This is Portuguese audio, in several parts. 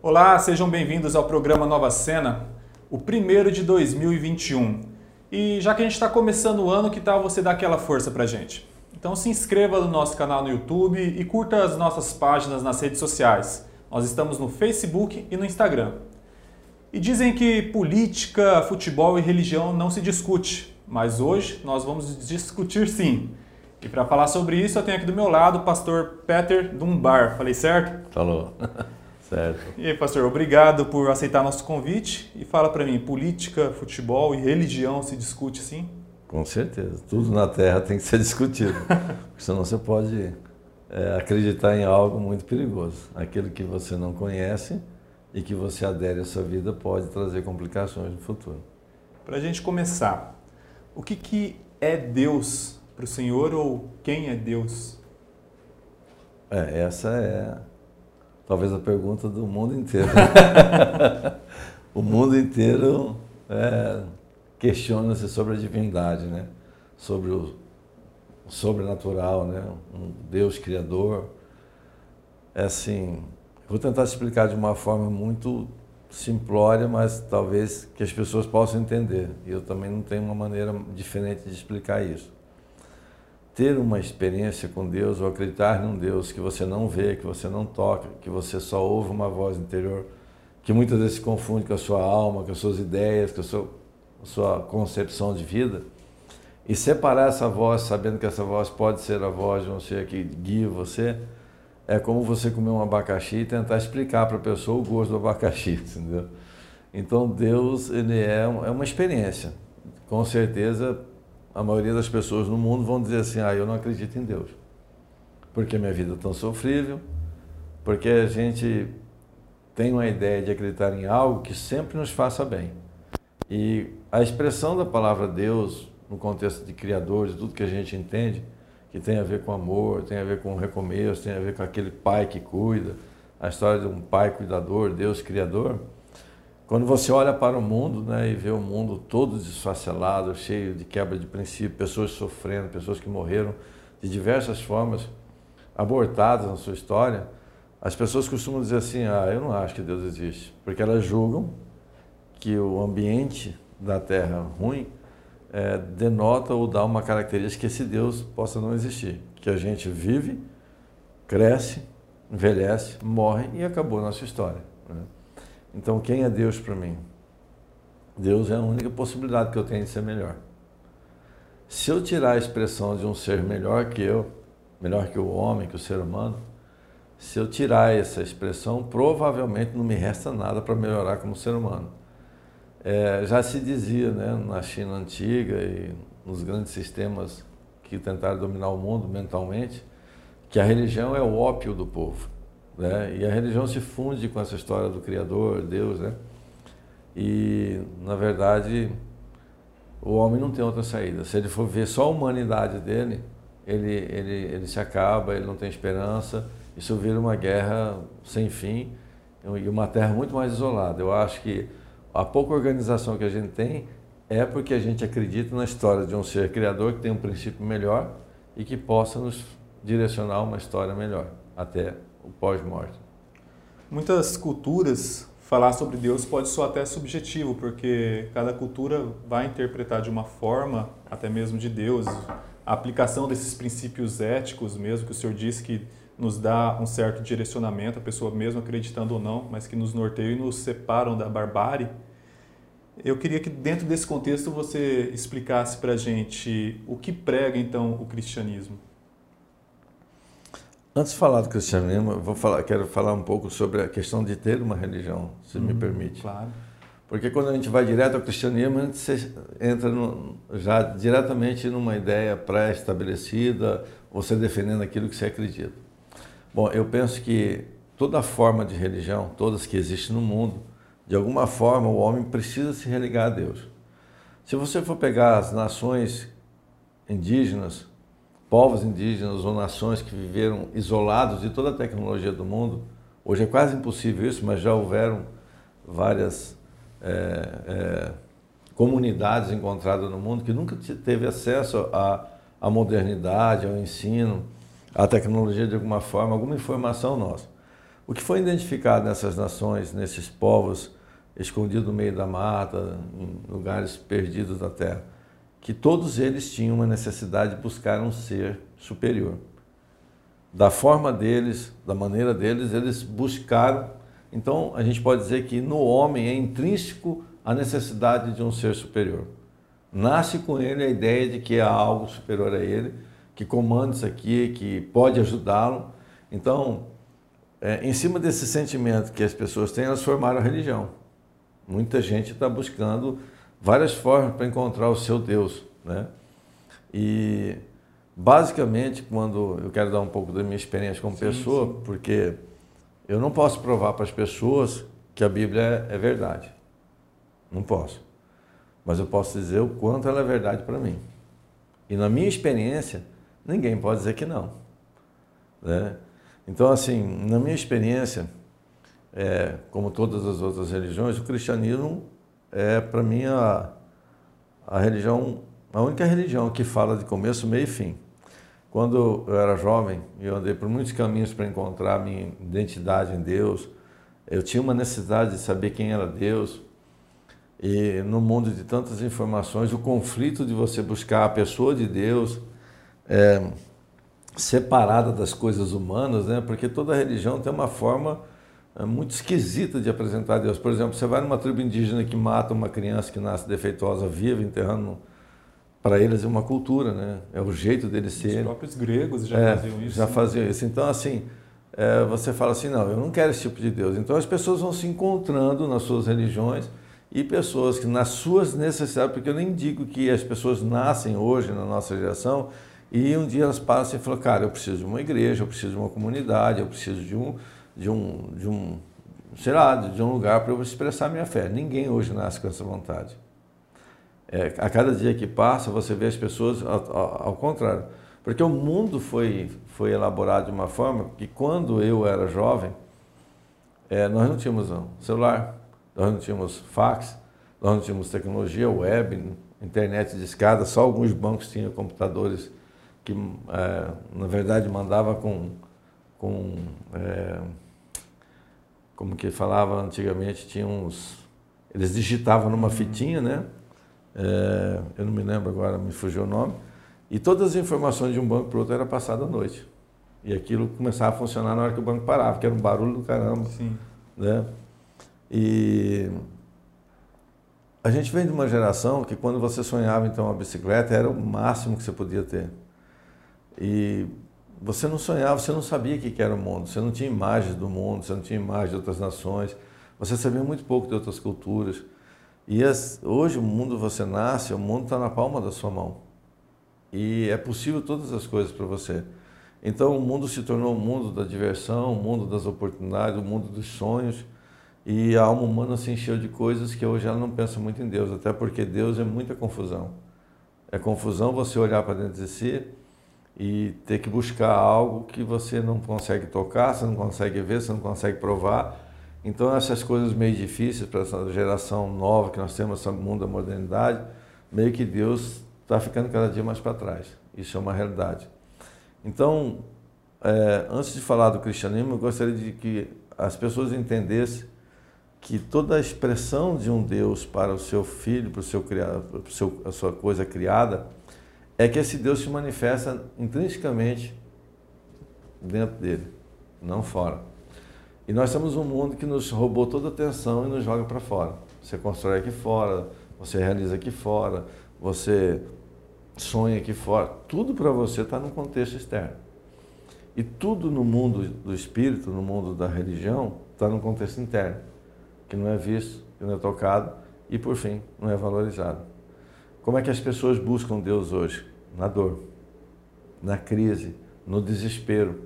Olá, sejam bem-vindos ao programa Nova Cena, o primeiro de 2021. E já que a gente está começando o ano, que tal você dar aquela força pra gente? Então se inscreva no nosso canal no YouTube e curta as nossas páginas nas redes sociais. Nós estamos no Facebook e no Instagram. E dizem que política, futebol e religião não se discute, mas hoje nós vamos discutir sim. E para falar sobre isso, eu tenho aqui do meu lado o pastor Peter Dumbar. Falei certo? Falou. certo. E aí, pastor, obrigado por aceitar nosso convite. E fala para mim, política, futebol e religião se discute sim? Com certeza. Tudo na Terra tem que ser discutido. senão você pode é, acreditar em algo muito perigoso. Aquilo que você não conhece e que você adere à sua vida pode trazer complicações no futuro. Para a gente começar, o que, que é Deus para o Senhor ou quem é Deus? É, essa é talvez a pergunta do mundo inteiro. o mundo inteiro é, questiona-se sobre a divindade, né? sobre o, o sobrenatural, né? um Deus criador. É assim, vou tentar explicar de uma forma muito simplória, mas talvez que as pessoas possam entender. E eu também não tenho uma maneira diferente de explicar isso ter uma experiência com Deus ou acreditar num Deus que você não vê, que você não toca, que você só ouve uma voz interior, que muitas vezes se confunde com a sua alma, com as suas ideias, com a sua, a sua concepção de vida, e separar essa voz, sabendo que essa voz pode ser a voz de um ser que guia você, é como você comer um abacaxi e tentar explicar para a pessoa o gosto do abacaxi, entendeu? Então Deus ele é, é uma experiência. Com certeza a maioria das pessoas no mundo vão dizer assim: ah, eu não acredito em Deus. Porque minha vida é tão sofrível, porque a gente tem uma ideia de acreditar em algo que sempre nos faça bem. E a expressão da palavra Deus, no contexto de Criador, de tudo que a gente entende, que tem a ver com amor, tem a ver com recomeço, tem a ver com aquele pai que cuida, a história de um pai cuidador, Deus criador quando você olha para o mundo né, e vê o mundo todo desfacelado, cheio de quebra de princípio, pessoas sofrendo, pessoas que morreram de diversas formas, abortadas na sua história, as pessoas costumam dizer assim: ah, eu não acho que Deus existe, porque elas julgam que o ambiente da Terra ruim é, denota ou dá uma característica que esse Deus possa não existir, que a gente vive, cresce, envelhece, morre e acabou a nossa história. Então, quem é Deus para mim? Deus é a única possibilidade que eu tenho de ser melhor. Se eu tirar a expressão de um ser melhor que eu, melhor que o homem, que o ser humano, se eu tirar essa expressão, provavelmente não me resta nada para melhorar como ser humano. É, já se dizia né, na China antiga e nos grandes sistemas que tentaram dominar o mundo mentalmente, que a religião é o ópio do povo. Né? E a religião se funde com essa história do Criador, Deus, né? E, na verdade, o homem não tem outra saída. Se ele for ver só a humanidade dele, ele, ele, ele se acaba, ele não tem esperança. Isso vira uma guerra sem fim e uma terra muito mais isolada. Eu acho que a pouca organização que a gente tem é porque a gente acredita na história de um ser criador que tem um princípio melhor e que possa nos direcionar uma história melhor até o pós-morte. Muitas culturas falar sobre Deus pode soar até subjetivo, porque cada cultura vai interpretar de uma forma, até mesmo de Deus, a aplicação desses princípios éticos mesmo, que o senhor disse que nos dá um certo direcionamento, a pessoa mesmo acreditando ou não, mas que nos norteiam e nos separam da barbárie. Eu queria que dentro desse contexto você explicasse para a gente o que prega então o cristianismo. Antes de falar do cristianismo, eu vou falar, quero falar um pouco sobre a questão de ter uma religião, se me uhum, permite. Claro. Porque quando a gente vai direto ao cristianismo, a gente entra no, já diretamente numa ideia pré-estabelecida, você defendendo aquilo que você acredita. Bom, eu penso que toda forma de religião, todas que existem no mundo, de alguma forma o homem precisa se religar a Deus. Se você for pegar as nações indígenas, povos indígenas ou nações que viveram isolados de toda a tecnologia do mundo. Hoje é quase impossível isso, mas já houveram várias é, é, comunidades encontradas no mundo que nunca teve acesso à, à modernidade, ao ensino, à tecnologia de alguma forma, alguma informação nossa. O que foi identificado nessas nações, nesses povos escondidos no meio da mata, em lugares perdidos da terra, que todos eles tinham uma necessidade de buscar um ser superior. Da forma deles, da maneira deles, eles buscaram. Então, a gente pode dizer que no homem é intrínseco a necessidade de um ser superior. Nasce com ele a ideia de que há algo superior a ele, que comanda isso aqui, que pode ajudá-lo. Então, é, em cima desse sentimento que as pessoas têm, elas formaram a religião. Muita gente está buscando várias formas para encontrar o seu Deus, né? E basicamente, quando eu quero dar um pouco da minha experiência como sim, pessoa, sim. porque eu não posso provar para as pessoas que a Bíblia é, é verdade. Não posso. Mas eu posso dizer o quanto ela é verdade para mim. E na minha experiência, ninguém pode dizer que não. Né? Então, assim, na minha experiência, é, como todas as outras religiões, o cristianismo é, para mim, a, a religião, a única religião que fala de começo, meio e fim. Quando eu era jovem, eu andei por muitos caminhos para encontrar minha identidade em Deus. Eu tinha uma necessidade de saber quem era Deus. E no mundo de tantas informações, o conflito de você buscar a pessoa de Deus é, separada das coisas humanas, né? porque toda religião tem uma forma muito esquisita de apresentar Deus. Por exemplo, você vai numa tribo indígena que mata uma criança que nasce defeituosa viva, enterrando para eles é uma cultura, né? É o jeito deles serem. Os próprios gregos já é, faziam isso. Já né? faziam isso. Então, assim, é, você fala assim, não, eu não quero esse tipo de Deus. Então, as pessoas vão se encontrando nas suas religiões e pessoas que nas suas necessidades, porque eu nem digo que as pessoas nascem hoje na nossa geração e um dia elas passam e falam, cara, eu preciso de uma igreja, eu preciso de uma comunidade, eu preciso de um, de um, de um sei lá, de um lugar para eu expressar minha fé. Ninguém hoje nasce com essa vontade. É, a cada dia que passa, você vê as pessoas ao, ao, ao, contrário. Porque o mundo foi, foi elaborado de uma forma que quando eu era jovem, é, nós não tínhamos celular, nós não tínhamos fax, nós não tínhamos tecnologia, web, internet de escada, só alguns bancos tinham computadores que, é, na verdade, mandava com, com é, como que falava antigamente, tinha uns. Eles digitavam numa fitinha, né? É, eu não me lembro agora, me fugiu o nome. E todas as informações de um banco para o outro era passada à noite. E aquilo começava a funcionar na hora que o banco parava, que era um barulho do caramba. Sim. Né? E a gente vem de uma geração que quando você sonhava então uma bicicleta era o máximo que você podia ter. E você não sonhava, você não sabia o que era o mundo, você não tinha imagens do mundo, você não tinha imagens de outras nações, você sabia muito pouco de outras culturas. E as, hoje o mundo você nasce, o mundo está na palma da sua mão. E é possível todas as coisas para você. Então o mundo se tornou o mundo da diversão, o mundo das oportunidades, o mundo dos sonhos. E a alma humana se encheu de coisas que hoje ela não pensa muito em Deus, até porque Deus é muita confusão. É confusão você olhar para dentro de si e ter que buscar algo que você não consegue tocar, você não consegue ver, você não consegue provar. Então essas coisas meio difíceis para essa geração nova que nós temos, esse mundo da modernidade, meio que Deus está ficando cada dia mais para trás. Isso é uma realidade. Então, é, antes de falar do cristianismo, eu gostaria de que as pessoas entendessem que toda a expressão de um Deus para o seu filho, para o seu criado, para a sua coisa criada, é que esse Deus se manifesta intrinsecamente dentro dele, não fora. E nós temos um mundo que nos roubou toda a atenção e nos joga para fora. Você constrói aqui fora, você realiza aqui fora, você sonha aqui fora. Tudo para você está no contexto externo. E tudo no mundo do espírito, no mundo da religião, está no contexto interno, que não é visto, que não é tocado e, por fim, não é valorizado. Como é que as pessoas buscam Deus hoje? Na dor, na crise, no desespero.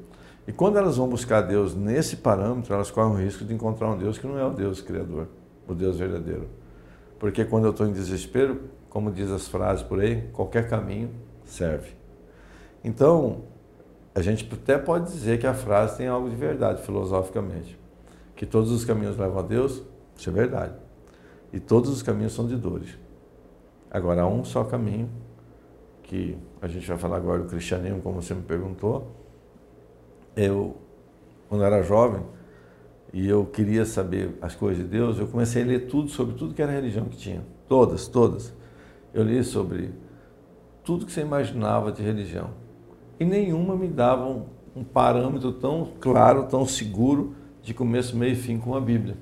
E quando elas vão buscar Deus nesse parâmetro, elas correm o risco de encontrar um Deus que não é o Deus criador, o Deus verdadeiro. Porque quando eu estou em desespero, como diz as frases por aí, qualquer caminho serve. Então, a gente até pode dizer que a frase tem algo de verdade filosoficamente. Que todos os caminhos levam a Deus, isso é verdade. E todos os caminhos são de dores. Agora, há um só caminho, que a gente vai falar agora do cristianismo, como você me perguntou. Eu, quando era jovem, e eu queria saber as coisas de Deus, eu comecei a ler tudo sobre tudo que era religião que tinha. Todas, todas. Eu li sobre tudo que você imaginava de religião. E nenhuma me dava um, um parâmetro tão claro, tão seguro de começo, meio e fim com a Bíblia.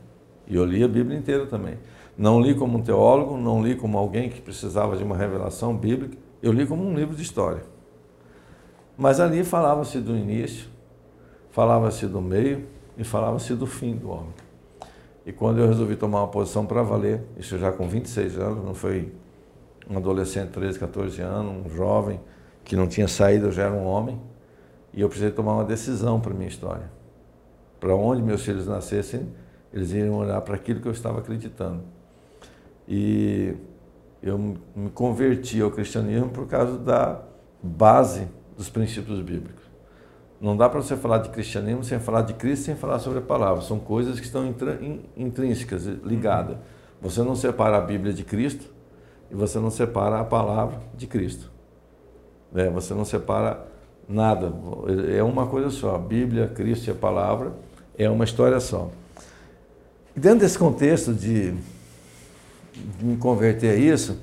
E eu li a Bíblia inteira também. Não li como um teólogo, não li como alguém que precisava de uma revelação bíblica, eu li como um livro de história. Mas ali falava-se do início, falava-se do meio e falava-se do fim do homem. E quando eu resolvi tomar uma posição para valer, isso já com 26 anos, não foi um adolescente, 13, 14 anos, um jovem que não tinha saído, eu já era um homem, e eu precisei tomar uma decisão para minha história. Para onde meus filhos nascessem, eles iriam olhar para aquilo que eu estava acreditando. E eu me converti ao cristianismo por causa da base dos princípios bíblicos. Não dá para você falar de cristianismo sem falar de Cristo, sem falar sobre a palavra. São coisas que estão intrínsecas, ligadas. Você não separa a Bíblia de Cristo e você não separa a palavra de Cristo. É, você não separa nada. É uma coisa só. A Bíblia, Cristo e a palavra é uma história só. E dentro desse contexto de, de me converter a isso,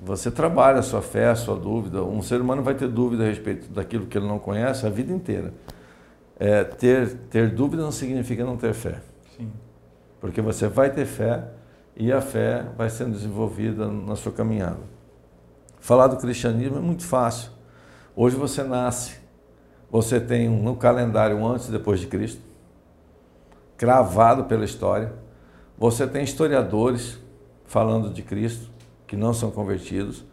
você trabalha a sua fé, a sua dúvida. Um ser humano vai ter dúvida a respeito daquilo que ele não conhece a vida inteira. É, ter, ter dúvida não significa não ter fé. Sim. Porque você vai ter fé e a fé vai sendo desenvolvida na sua caminhada. Falar do cristianismo é muito fácil. Hoje você nasce, você tem um, um calendário antes e depois de Cristo, cravado pela história. Você tem historiadores falando de Cristo que não são convertidos.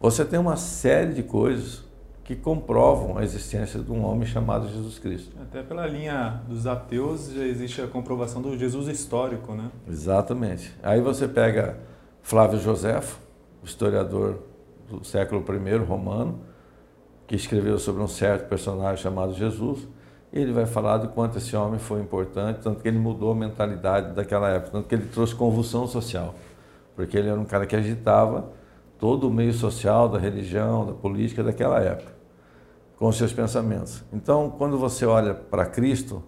Você tem uma série de coisas que comprovam a existência de um homem chamado Jesus Cristo. Até pela linha dos ateus já existe a comprovação do Jesus histórico, né? Exatamente. Aí você pega Flávio Josefo, historiador do século I romano, que escreveu sobre um certo personagem chamado Jesus, e ele vai falar de quanto esse homem foi importante, tanto que ele mudou a mentalidade daquela época, tanto que ele trouxe convulsão social porque ele era um cara que agitava todo o meio social, da religião, da política daquela época, com os seus pensamentos. Então, quando você olha para Cristo,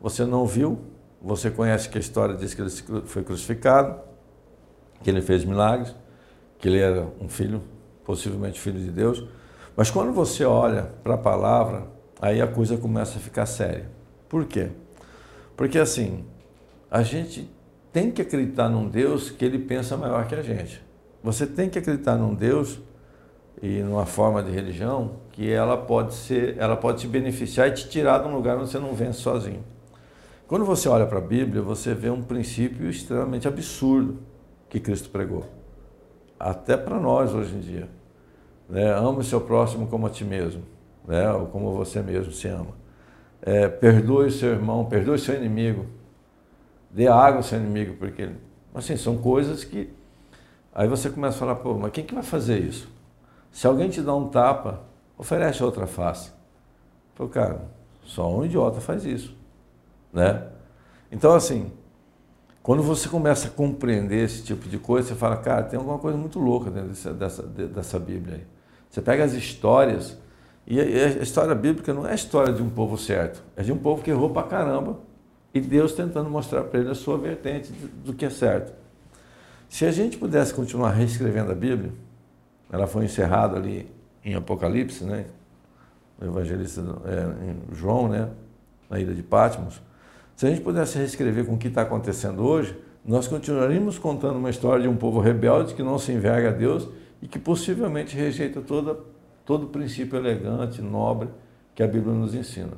você não viu, você conhece que a história diz que ele foi crucificado, que ele fez milagres, que ele era um filho, possivelmente filho de Deus, mas quando você olha para a palavra, aí a coisa começa a ficar séria. Por quê? Porque assim, a gente tem que acreditar num Deus que ele pensa maior que a gente. Você tem que acreditar num Deus e numa forma de religião que ela pode ser, ela pode te beneficiar e te tirar de um lugar onde você não vence sozinho. Quando você olha para a Bíblia, você vê um princípio extremamente absurdo que Cristo pregou. Até para nós hoje em dia. Né? Ame o seu próximo como a ti mesmo, né? ou como você mesmo se ama. É, perdoe o seu irmão, perdoe o seu inimigo, dê água ao seu inimigo, porque. Assim, são coisas que. Aí você começa a falar, pô, mas quem que vai fazer isso? Se alguém te dá um tapa, oferece outra face. Pô, cara, só um idiota faz isso. Né? Então, assim, quando você começa a compreender esse tipo de coisa, você fala, cara, tem alguma coisa muito louca dentro dessa, dessa, dessa Bíblia aí. Você pega as histórias, e a história bíblica não é a história de um povo certo, é de um povo que errou pra caramba e Deus tentando mostrar para ele a sua vertente do que é certo. Se a gente pudesse continuar reescrevendo a Bíblia, ela foi encerrada ali em Apocalipse, né? O evangelista é, João, né? Na ilha de Patmos. Se a gente pudesse reescrever com o que está acontecendo hoje, nós continuaríamos contando uma história de um povo rebelde que não se enverga a Deus e que possivelmente rejeita toda, todo o princípio elegante, nobre que a Bíblia nos ensina.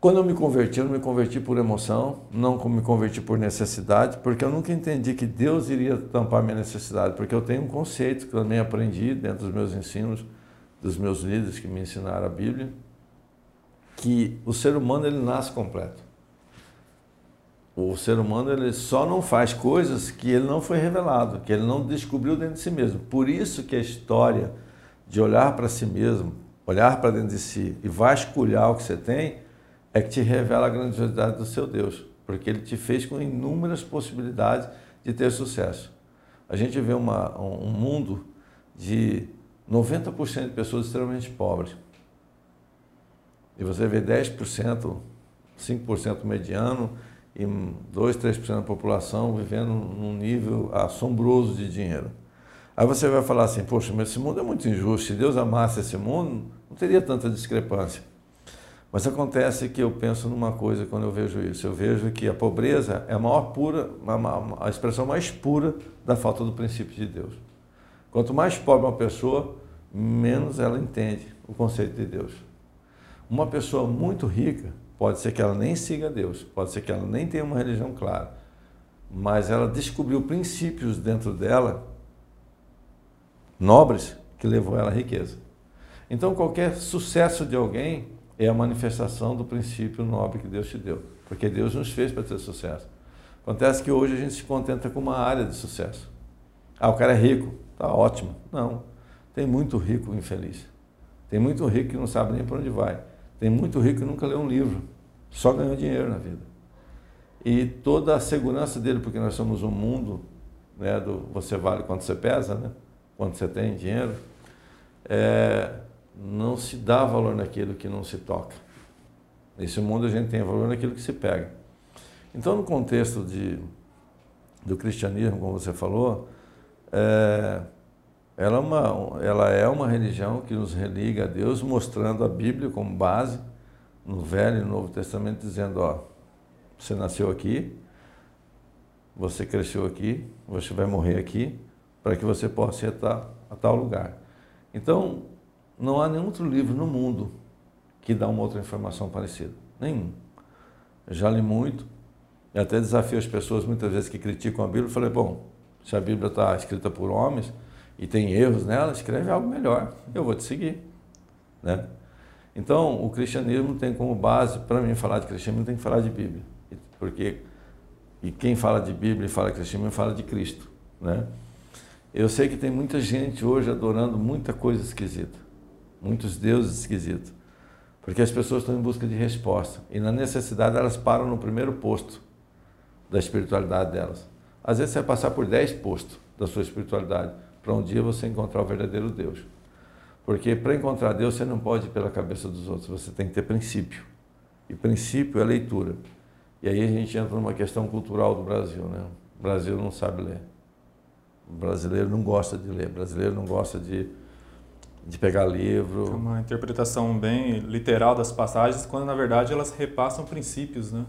Quando eu me converti, eu não me converti por emoção, não me converti por necessidade, porque eu nunca entendi que Deus iria tampar minha necessidade, porque eu tenho um conceito que eu também aprendi dentro dos meus ensinos, dos meus líderes que me ensinaram a Bíblia, que o ser humano ele nasce completo. O ser humano ele só não faz coisas que ele não foi revelado, que ele não descobriu dentro de si mesmo. Por isso que a história de olhar para si mesmo, olhar para dentro de si e vasculhar o que você tem, é que te revela a grandiosidade do seu Deus, porque ele te fez com inúmeras possibilidades de ter sucesso. A gente vê uma, um mundo de 90% de pessoas extremamente pobres. E você vê 10% 5% mediano e 2, 3% da população vivendo num nível assombroso de dinheiro. Aí você vai falar assim, poxa, mas esse mundo é muito injusto, se Deus amasse esse mundo, não teria tanta discrepância. Mas acontece que eu penso numa coisa quando eu vejo isso. Eu vejo que a pobreza é a maior pura, a, expressão mais pura da falta do princípio de Deus. Quanto mais pobre uma pessoa, menos ela entende o conceito de Deus. Uma pessoa muito rica, pode ser que ela nem siga Deus, pode ser que ela nem tenha uma religião clara, mas ela descobriu princípios dentro dela, nobres, que levou ela à riqueza. Então, qualquer sucesso de alguém é a manifestação do princípio nobre que Deus te deu, porque Deus nos fez para ter sucesso. Acontece que hoje a gente se contenta com uma área de sucesso. Ah, o cara é rico, tá ótimo. Não, tem muito rico infeliz. Tem muito rico que não sabe nem para onde vai. Tem muito rico que nunca leu um livro, só ganhou dinheiro na vida. E toda a segurança dele, porque nós somos um mundo, né, do você vale quanto você pesa, né, quanto você tem dinheiro, é, não se dá valor naquilo que não se toca. Nesse mundo a gente tem valor naquilo que se pega. Então, no contexto de, do cristianismo, como você falou, é, ela, é uma, ela é uma religião que nos religa a Deus, mostrando a Bíblia como base, no Velho e no Novo Testamento, dizendo: ó, você nasceu aqui, você cresceu aqui, você vai morrer aqui, para que você possa ir a tal, a tal lugar. Então, não há nenhum outro livro no mundo que dá uma outra informação parecida. Nenhum. Eu já li muito, e até desafio as pessoas muitas vezes que criticam a Bíblia. Eu falei, bom, se a Bíblia está escrita por homens e tem erros nela, escreve algo melhor. Eu vou te seguir. Né? Então, o cristianismo tem como base, para mim falar de cristianismo, tem que falar de Bíblia. Porque e quem fala de Bíblia e fala de cristianismo fala de Cristo. Né? Eu sei que tem muita gente hoje adorando muita coisa esquisita muitos deuses esquisitos. Porque as pessoas estão em busca de resposta. E na necessidade elas param no primeiro posto da espiritualidade delas. Às vezes você vai passar por dez postos da sua espiritualidade para um dia você encontrar o verdadeiro Deus. Porque para encontrar Deus você não pode ir pela cabeça dos outros, você tem que ter princípio. E princípio é leitura. E aí a gente entra numa questão cultural do Brasil, né? O Brasil não sabe ler. O brasileiro não gosta de ler, o brasileiro não gosta de de pegar livro. É uma interpretação bem literal das passagens, quando na verdade elas repassam princípios, né?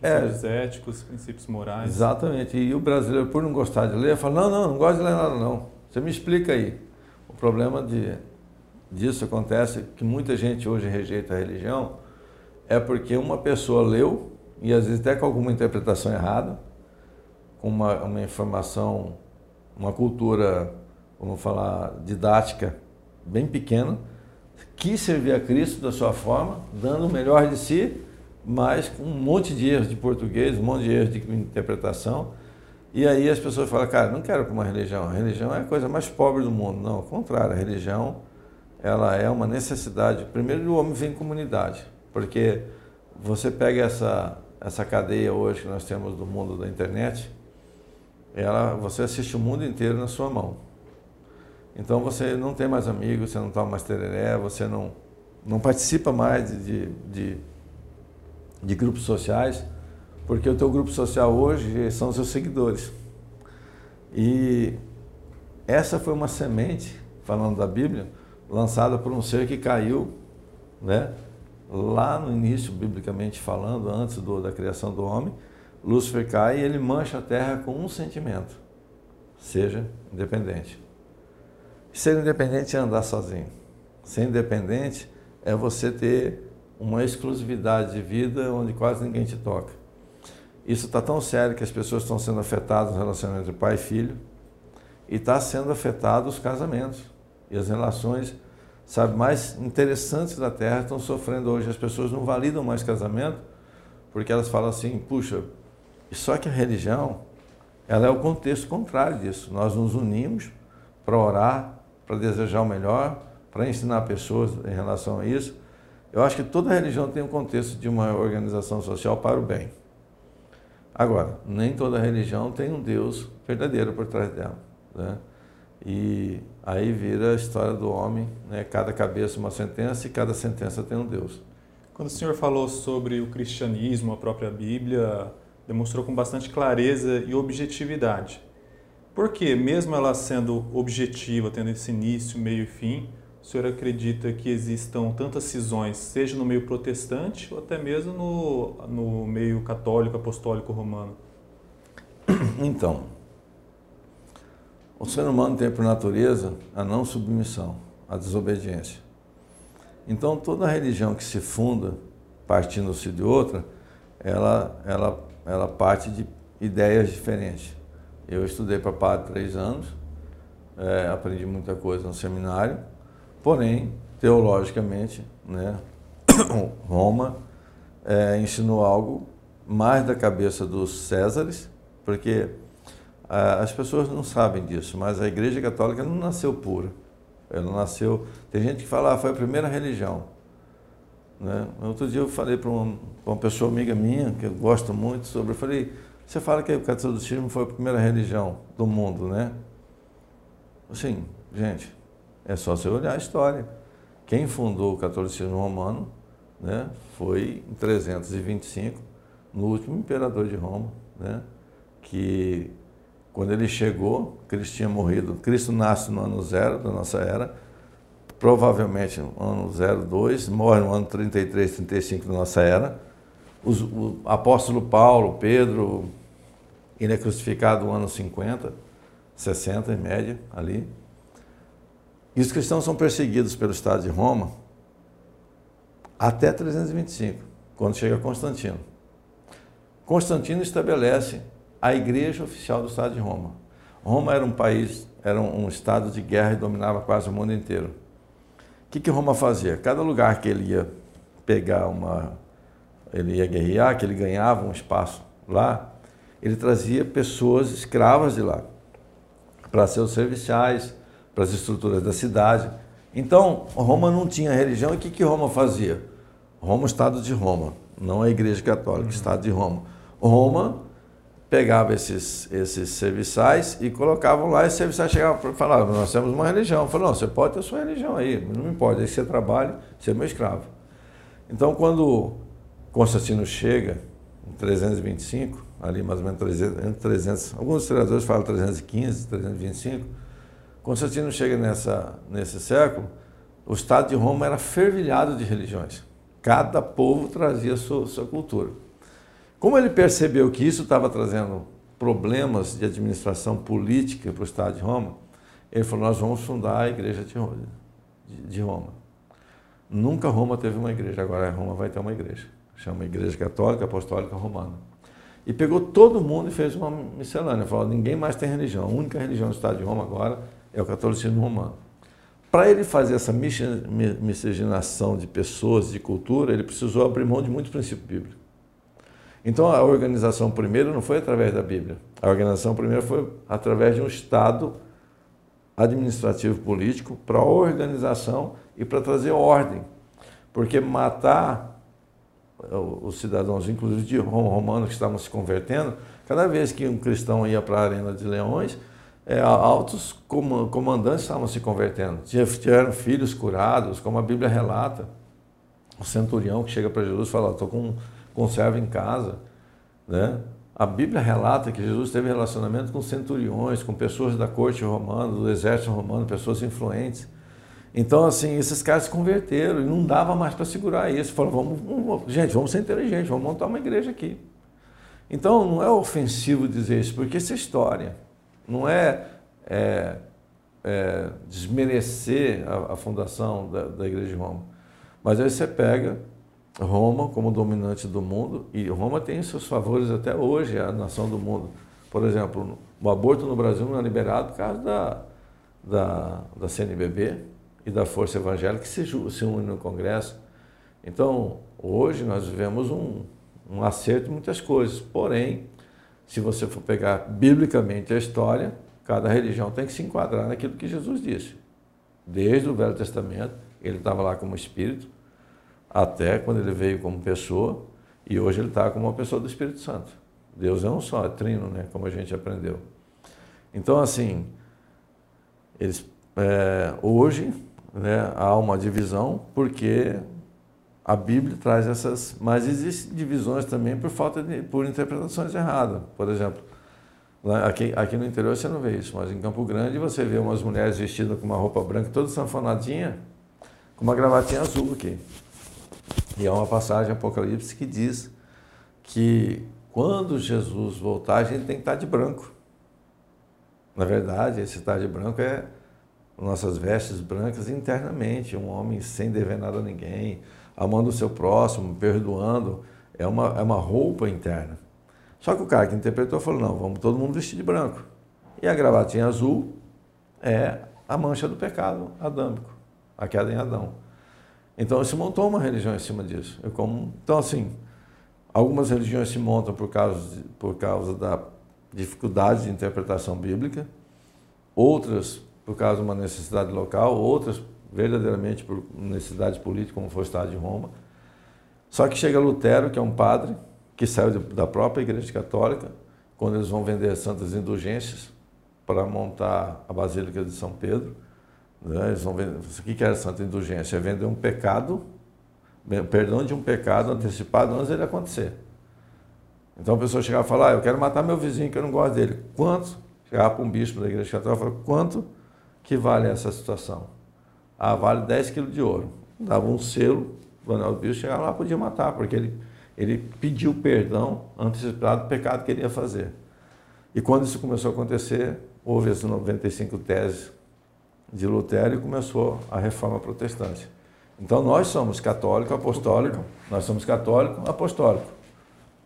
Princípios é. éticos, princípios morais. Exatamente. E o brasileiro, por não gostar de ler, fala: não, não, não gosto de ler nada, não. Você me explica aí. O problema de, disso acontece que muita gente hoje rejeita a religião é porque uma pessoa leu, e às vezes até com alguma interpretação errada, com uma, uma informação, uma cultura, vamos falar, didática bem pequeno, quis servir a Cristo da sua forma, dando o melhor de si, mas com um monte de erros de português, um monte de erros de interpretação. E aí as pessoas falam, cara, não quero uma religião. A religião é a coisa mais pobre do mundo. Não, ao contrário, a religião ela é uma necessidade. Primeiro, o homem vem em comunidade, porque você pega essa, essa cadeia hoje que nós temos do mundo da internet, ela, você assiste o mundo inteiro na sua mão. Então você não tem mais amigos, você não toma mais tereré, você não, não participa mais de, de, de grupos sociais, porque o teu grupo social hoje são os seus seguidores. E essa foi uma semente, falando da Bíblia, lançada por um ser que caiu, né? lá no início, biblicamente falando, antes do, da criação do homem, Lúcifer cai e ele mancha a terra com um sentimento: seja independente. Ser independente é andar sozinho. Ser independente é você ter uma exclusividade de vida onde quase ninguém te toca. Isso está tão sério que as pessoas estão sendo afetadas no relacionamento entre pai e filho e está sendo afetado os casamentos e as relações, sabe, mais interessantes da Terra estão sofrendo hoje. As pessoas não validam mais casamento porque elas falam assim, puxa, só que a religião, ela é o contexto contrário disso. Nós nos unimos para orar, para desejar o melhor, para ensinar pessoas em relação a isso. Eu acho que toda religião tem um contexto de uma organização social para o bem. Agora, nem toda religião tem um Deus verdadeiro por trás dela. Né? E aí vira a história do homem, né? cada cabeça uma sentença e cada sentença tem um Deus. Quando o senhor falou sobre o cristianismo, a própria Bíblia, demonstrou com bastante clareza e objetividade. Por que, mesmo ela sendo objetiva, tendo esse início, meio e fim, o senhor acredita que existam tantas cisões, seja no meio protestante ou até mesmo no, no meio católico, apostólico romano? Então, o ser humano tem por natureza a não submissão, a desobediência. Então, toda religião que se funda partindo-se de outra, ela, ela, ela parte de ideias diferentes. Eu estudei para padre três anos, é, aprendi muita coisa no seminário, porém, teologicamente, né, Roma é, ensinou algo mais da cabeça dos Césares, porque ah, as pessoas não sabem disso, mas a Igreja Católica não nasceu pura. Ela nasceu. Tem gente que fala, ah, foi a primeira religião. Né? Outro dia eu falei para uma, uma, pessoa amiga minha, que eu gosto muito sobre, eu falei, você fala que o catolicismo foi a primeira religião do mundo, né? Assim, gente, é só você olhar a história. Quem fundou o catolicismo romano né, foi em 325, no último imperador de Roma, né, que quando ele chegou, Cristo tinha morrido. Cristo nasce no ano zero da nossa era, provavelmente no ano 02, morre no ano 33, 35 da nossa era. Os, o apóstolo Paulo, Pedro, ele é crucificado no ano 50, 60 em média, ali. E os cristãos são perseguidos pelo Estado de Roma até 325, quando chega Constantino. Constantino estabelece a igreja oficial do Estado de Roma. Roma era um país, era um estado de guerra e dominava quase o mundo inteiro. O que, que Roma fazia? Cada lugar que ele ia pegar uma. Ele ia guerrear, que ele ganhava um espaço lá, ele trazia pessoas escravas de lá para ser os serviciais, para as estruturas da cidade. Então, Roma não tinha religião. E o que, que Roma fazia? Roma, Estado de Roma, não a Igreja Católica, uhum. Estado de Roma. Roma pegava esses, esses serviçais e colocavam lá, e os serviçais chegavam para falar, nós temos uma religião. Eu falei, não, você pode ter sua religião aí, não me importa, aí você trabalha, você é meu escravo. Então, quando Constantino chega, em 325, ali mais ou menos 300, entre 300, alguns historiadores falam 315, 325, Constantino chega nessa, nesse século, o Estado de Roma era fervilhado de religiões. Cada povo trazia sua, sua cultura. Como ele percebeu que isso estava trazendo problemas de administração política para o Estado de Roma, ele falou: Nós vamos fundar a Igreja de Roma. Nunca Roma teve uma igreja, agora Roma vai ter uma igreja. Chama Igreja Católica Apostólica Romana. E pegou todo mundo e fez uma miscelânea. Falou: ninguém mais tem religião. A única religião do Estado de Roma agora é o catolicismo romano. Para ele fazer essa miscigenação de pessoas, de cultura, ele precisou abrir mão de muitos princípios bíblicos. Então a organização primeiro não foi através da Bíblia. A organização primeiro foi através de um Estado administrativo político para organização e para trazer ordem. Porque matar os cidadãos, inclusive de Roma, romanos que estavam se convertendo, cada vez que um cristão ia para a Arena de Leões, é, altos comandantes estavam se convertendo. Tiveram filhos curados, como a Bíblia relata. O centurião que chega para Jesus e fala: Estou com conserva em casa. Né? A Bíblia relata que Jesus teve relacionamento com centuriões, com pessoas da corte romana, do exército romano, pessoas influentes. Então, assim, esses caras se converteram e não dava mais para segurar isso. Falaram, vamos, vamos, gente, vamos ser inteligentes, vamos montar uma igreja aqui. Então, não é ofensivo dizer isso, porque é história. Não é, é, é desmerecer a, a fundação da, da igreja de Roma. Mas aí você pega Roma como dominante do mundo, e Roma tem seus favores até hoje, é a nação do mundo. Por exemplo, o aborto no Brasil não é liberado por causa da, da, da CNBB e da Força Evangélica que se, se no Congresso. Então, hoje nós vivemos um, um acerto em muitas coisas, porém, se você for pegar biblicamente a história, cada religião tem que se enquadrar naquilo que Jesus disse. Desde o Velho Testamento, ele estava lá como espírito, até quando ele veio como pessoa e hoje ele está como uma pessoa do Espírito Santo. Deus é um só, é trino, né? como a gente aprendeu. Então, assim, eles, é, hoje né, há uma divisão porque a Bíblia traz essas, mas existem divisões também por falta de, por interpretações erradas. Por exemplo, aqui, aqui no interior você não vê isso, mas em Campo Grande você vê umas mulheres vestidas com uma roupa branca, toda sanfonadinha, com uma gravatinha azul aqui. E há uma passagem Apocalipse que diz que quando Jesus voltar, a gente tem que estar de branco. Na verdade, esse estar de branco é nossas vestes brancas internamente, um homem sem dever nada a ninguém, amando o seu próximo, perdoando, é uma, é uma roupa interna. Só que o cara que interpretou falou: não, vamos todo mundo vestir de branco. E a gravatinha azul é a mancha do pecado adâmico, a queda em Adão. Então se montou uma religião em cima disso. Como, então, assim, algumas religiões se montam por causa, por causa da dificuldade de interpretação bíblica, outras por causa de uma necessidade local, outras verdadeiramente por necessidade política, como foi o Estado de Roma. Só que chega Lutero, que é um padre, que saiu da própria Igreja Católica, quando eles vão vender santas indulgências para montar a Basílica de São Pedro. Né? Eles vão vender, o que era santa indulgência? É vender um pecado, perdão de um pecado antecipado antes dele acontecer. Então a pessoa chegava e falava, ah, eu quero matar meu vizinho que eu não gosto dele. Quanto? Chegava para um bispo da Igreja Católica e falava, quanto que vale essa situação? ah, vale 10 quilos de ouro. Dava um selo, o Ronaldo Bicho chegava lá podia matar, porque ele, ele pediu perdão antecipado do pecado que ele ia fazer. E quando isso começou a acontecer, houve as 95 teses de Lutero e começou a reforma protestante. Então nós somos católico, apostólico, nós somos católico, apostólico.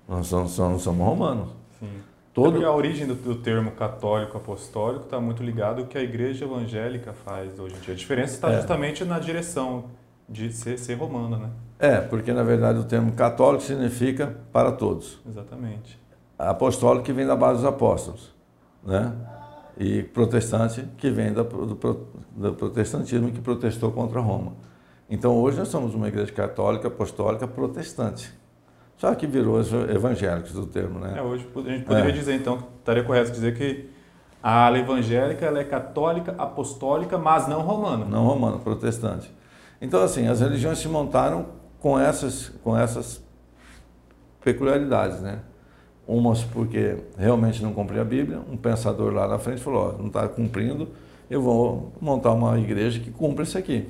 Nós somos, somos, somos romanos. Sim. Todo... a origem do, do termo católico apostólico está muito ligado ao que a igreja evangélica faz hoje em dia. A diferença está é. justamente na direção de ser, ser romana, né? É, porque na verdade o termo católico significa para todos. Exatamente. Apostólico que vem da base dos apóstolos, né? E protestante que vem do, do, do protestantismo que protestou contra Roma. Então hoje nós somos uma igreja católica, apostólica, protestante. Só que virou evangélicos do termo, né? É, hoje a gente poderia é. dizer, então, estaria correto dizer que a ala evangélica ela é católica, apostólica, mas não romana. Não romana, protestante. Então, assim, as religiões se montaram com essas, com essas peculiaridades, né? Umas porque realmente não cumpria a Bíblia, um pensador lá na frente falou, ó, não está cumprindo, eu vou montar uma igreja que cumpra isso aqui.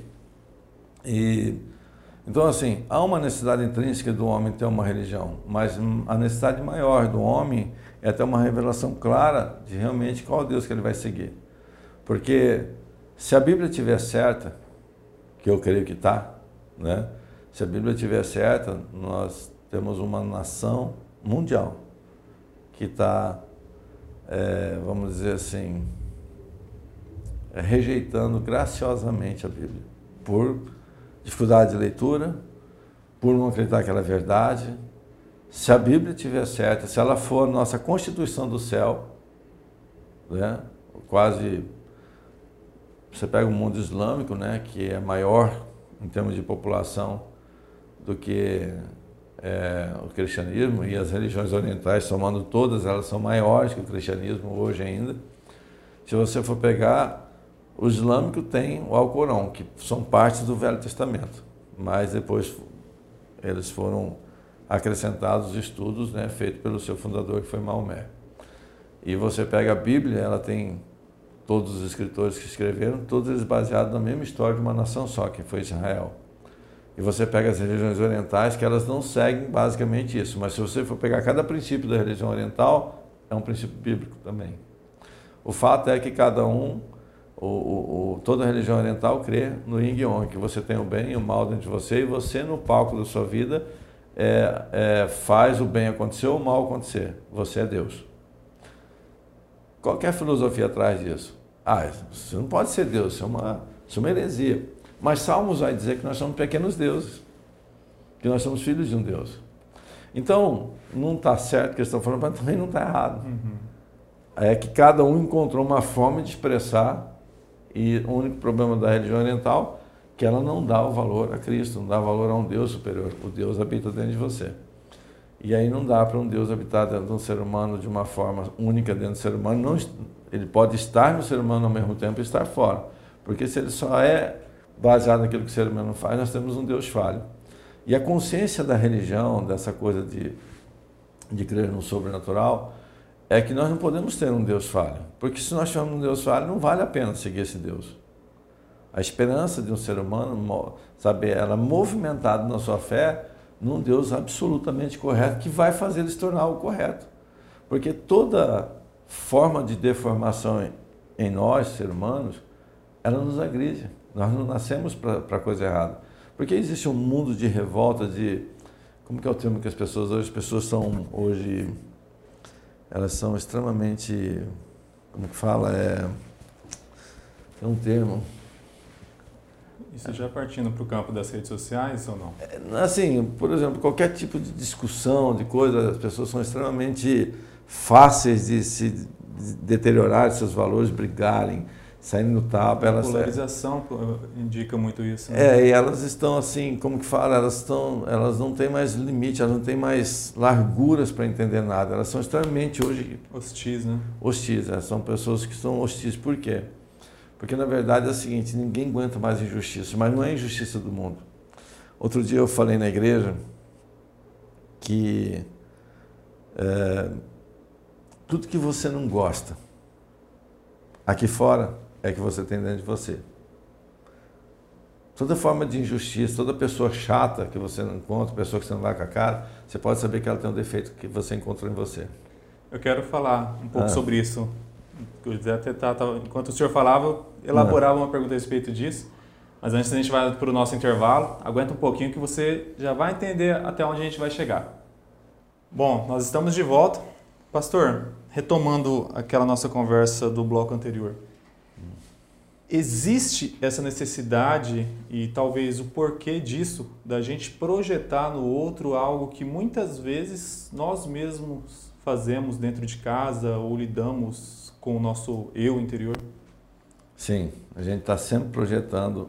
E então, assim, há uma necessidade intrínseca do homem ter uma religião, mas a necessidade maior do homem é ter uma revelação clara de realmente qual Deus que ele vai seguir. Porque se a Bíblia estiver certa, que eu creio que está, né? se a Bíblia estiver certa, nós temos uma nação mundial que está, é, vamos dizer assim, rejeitando graciosamente a Bíblia por dificuldade de leitura, por não acreditar que ela é verdade. Se a Bíblia estiver certa, se ela for a nossa Constituição do céu, né, quase. Você pega o mundo islâmico, né, que é maior em termos de população do que é, o cristianismo, e as religiões orientais, somando todas, elas são maiores que o cristianismo hoje ainda. Se você for pegar o islâmico tem o Alcorão, que são partes do Velho Testamento, mas depois eles foram acrescentados estudos né, feitos pelo seu fundador, que foi Maomé. E você pega a Bíblia, ela tem todos os escritores que escreveram, todos eles baseados na mesma história de uma nação só, que foi Israel. E você pega as religiões orientais, que elas não seguem basicamente isso, mas se você for pegar cada princípio da religião oriental, é um princípio bíblico também. O fato é que cada um o, o, o, toda religião oriental crê no yin yang, que você tem o bem e o mal dentro de você e você no palco da sua vida é, é, faz o bem acontecer ou o mal acontecer. Você é Deus. Qual é a filosofia atrás disso? Ah, você não pode ser Deus, isso é uma, isso é uma heresia. Mas Salmos vai dizer que nós somos pequenos deuses, que nós somos filhos de um Deus. Então, não está certo o que eles estão falando, mas também não está errado. Uhum. É que cada um encontrou uma forma de expressar e o único problema da religião oriental é que ela não dá o valor a Cristo, não dá valor a um Deus superior. O Deus habita dentro de você. E aí não dá para um Deus habitar dentro de um ser humano de uma forma única dentro do ser humano. Não, ele pode estar no ser humano ao mesmo tempo e estar fora. Porque se ele só é baseado naquilo que o ser humano faz, nós temos um Deus falho. E a consciência da religião, dessa coisa de, de crer no sobrenatural, é que nós não podemos ter um Deus falho. Porque se nós tivermos um Deus falho, não vale a pena seguir esse Deus. A esperança de um ser humano, sabe, ela movimentada na sua fé num Deus absolutamente correto que vai fazer ele se tornar o correto. Porque toda forma de deformação em nós, seres humanos, ela nos agride. Nós não nascemos para coisa errada. Porque existe um mundo de revolta, de. Como que é o termo que as pessoas hoje? As pessoas são hoje. Elas são extremamente. Como que fala? É, tem um termo. Isso já partindo para o campo das redes sociais ou não? É, assim, por exemplo, qualquer tipo de discussão, de coisa, as pessoas são extremamente fáceis de se deteriorar seus valores, brigarem saindo no tapa. A polarização indica muito isso. Né? É, e elas estão assim, como que fala, elas estão, elas não têm mais limite, elas não têm mais larguras para entender nada. Elas são extremamente hoje hostis, né? Hostis, é, são pessoas que estão hostis. Por quê? Porque na verdade é o seguinte, ninguém aguenta mais injustiça, mas não é injustiça do mundo. Outro dia eu falei na igreja que é, tudo que você não gosta aqui fora é que você tem dentro de você. Toda forma de injustiça, toda pessoa chata que você não encontra, pessoa que você não vai com a cara, você pode saber que ela tem um defeito que você encontrou em você. Eu quero falar um pouco ah. sobre isso. Eu até tá, tá, enquanto o senhor falava, eu elaborava ah. uma pergunta a respeito disso. Mas antes a gente vai para o nosso intervalo, aguenta um pouquinho que você já vai entender até onde a gente vai chegar. Bom, nós estamos de volta. Pastor, retomando aquela nossa conversa do bloco anterior existe essa necessidade e talvez o porquê disso da gente projetar no outro algo que muitas vezes nós mesmos fazemos dentro de casa ou lidamos com o nosso eu interior? Sim, a gente está sempre projetando,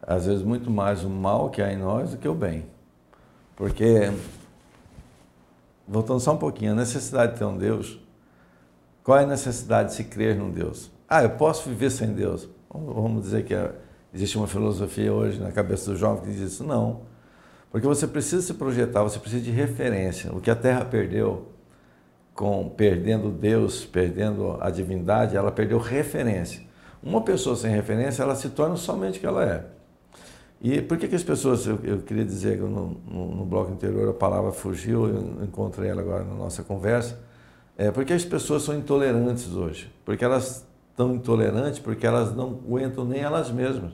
às vezes, muito mais o mal que há em nós do que o bem. Porque, voltando só um pouquinho, a necessidade de ter um Deus, qual é a necessidade de se crer num Deus? Ah, eu posso viver sem Deus. Vamos dizer que é, existe uma filosofia hoje na cabeça do jovem que diz isso. Não. Porque você precisa se projetar, você precisa de referência. O que a Terra perdeu, com perdendo Deus, perdendo a divindade, ela perdeu referência. Uma pessoa sem referência, ela se torna somente o que ela é. E por que, que as pessoas, eu, eu queria dizer que no, no, no, bloco anterior a palavra fugiu, eu encontrei ela agora na nossa conversa, é porque as pessoas são intolerantes hoje, porque elas tão intolerantes porque elas não aguentam nem elas mesmas.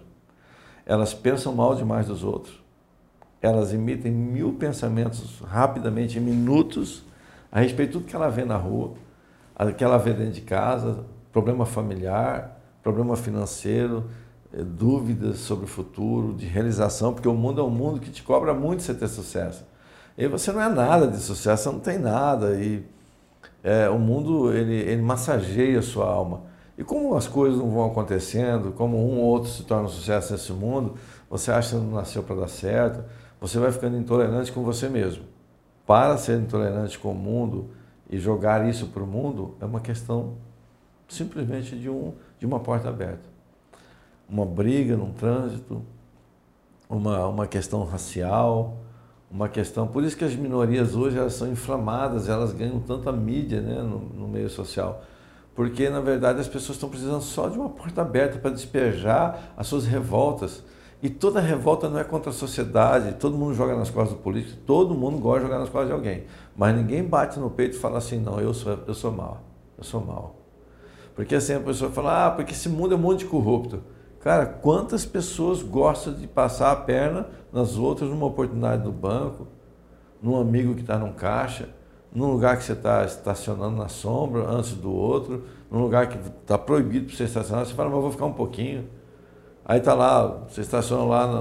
Elas pensam mal demais dos outros. Elas emitem mil pensamentos rapidamente, em minutos, a respeito de tudo que ela vê na rua, que ela vê dentro de casa, problema familiar, problema financeiro, eh, dúvidas sobre o futuro, de realização, porque o mundo é um mundo que te cobra muito você ter sucesso. E você não é nada de sucesso, você não tem nada. E é, o mundo ele, ele massageia a sua alma. E como as coisas não vão acontecendo, como um ou outro se torna um sucesso nesse mundo, você acha que não nasceu para dar certo, você vai ficando intolerante com você mesmo. Para ser intolerante com o mundo e jogar isso para o mundo é uma questão simplesmente de, um, de uma porta aberta. Uma briga num trânsito, uma, uma questão racial, uma questão. Por isso que as minorias hoje elas são inflamadas, elas ganham tanta mídia né, no, no meio social porque na verdade as pessoas estão precisando só de uma porta aberta para despejar as suas revoltas. E toda revolta não é contra a sociedade, todo mundo joga nas costas do político, todo mundo gosta de jogar nas costas de alguém. Mas ninguém bate no peito e fala assim, não, eu sou, eu sou mal, eu sou mal. Porque assim a pessoa fala, ah, porque esse mundo é um mundo de corrupto. Cara, quantas pessoas gostam de passar a perna nas outras numa oportunidade do banco, num amigo que está num caixa, num lugar que você está estacionando na sombra, antes do outro, num lugar que está proibido para você estacionar, você fala, mas eu vou ficar um pouquinho. Aí está lá, você estaciona lá na,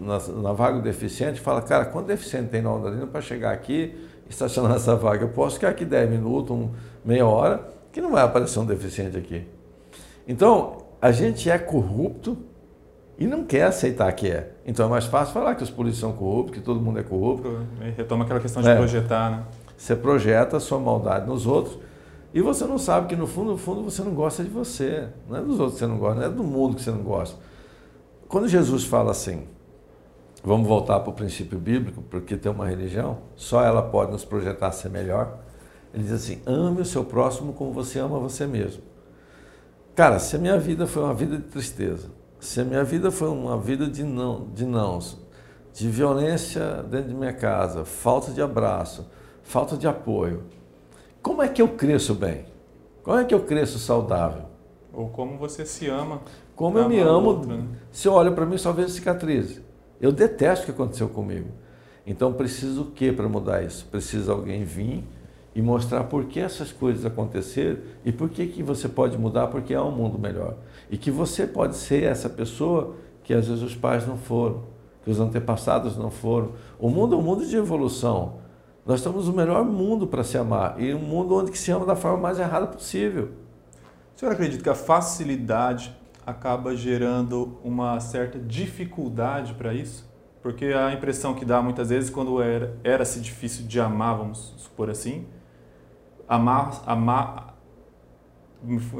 na, na vaga do deficiente, fala, cara, quanto deficiente tem na Londrina para chegar aqui e estacionar nessa vaga? Eu posso ficar aqui 10 minutos, um, meia hora, que não vai aparecer um deficiente aqui. Então, a gente é corrupto e não quer aceitar que é. Então é mais fácil falar que os polícias são corruptos, que todo mundo é corrupto. Retoma aquela questão de é. projetar, né? Você projeta a sua maldade nos outros e você não sabe que no fundo, no fundo, você não gosta de você. Não é dos outros que você não gosta, não é do mundo que você não gosta. Quando Jesus fala assim, vamos voltar para o princípio bíblico, porque tem uma religião, só ela pode nos projetar a ser melhor. Ele diz assim: ame o seu próximo como você ama você mesmo. Cara, se a minha vida foi uma vida de tristeza, se a minha vida foi uma vida de não, de nãos, de violência dentro de minha casa, falta de abraço, falta de apoio, como é que eu cresço bem? Como é que eu cresço saudável? Ou como você se ama. Como eu me amo, outro, né? se eu olho para mim só vejo cicatrizes. Eu detesto o que aconteceu comigo. Então preciso o que para mudar isso? Precisa alguém vir e mostrar por que essas coisas aconteceram e por que, que você pode mudar, porque há um mundo melhor. E que você pode ser essa pessoa que às vezes os pais não foram, que os antepassados não foram. O mundo é um mundo de evolução. Nós estamos no melhor mundo para se amar e um mundo onde se ama da forma mais errada possível. O senhor acredita que a facilidade acaba gerando uma certa dificuldade para isso? Porque a impressão que dá muitas vezes quando era, era-se difícil de amar, vamos supor assim, amar, amar,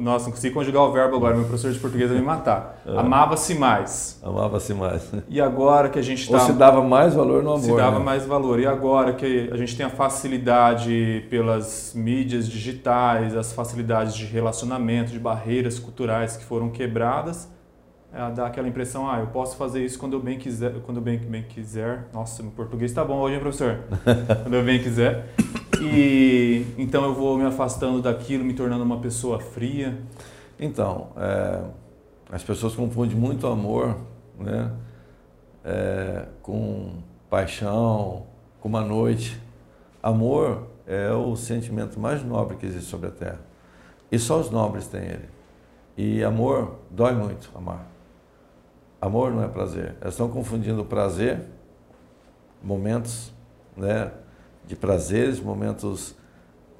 nossa, não consigo conjugar o verbo agora, meu professor de português vai me matar. É. Amava-se mais. Amava-se mais. E agora que a gente está. Ou se dava mais valor no amor. Se dava né? mais valor. E agora que a gente tem a facilidade pelas mídias digitais, as facilidades de relacionamento, de barreiras culturais que foram quebradas, é, dá aquela impressão, ah, eu posso fazer isso quando eu bem quiser, quando eu bem, bem quiser. Nossa, meu português está bom hoje, hein, professor? quando eu bem quiser. E então eu vou me afastando daquilo, me tornando uma pessoa fria. Então, é, as pessoas confundem muito amor, né, é, com paixão, com uma noite. Amor é o sentimento mais nobre que existe sobre a Terra. E só os nobres têm ele. E amor dói muito, amar. Amor não é prazer. Elas estão confundindo prazer, momentos, né, de prazeres, momentos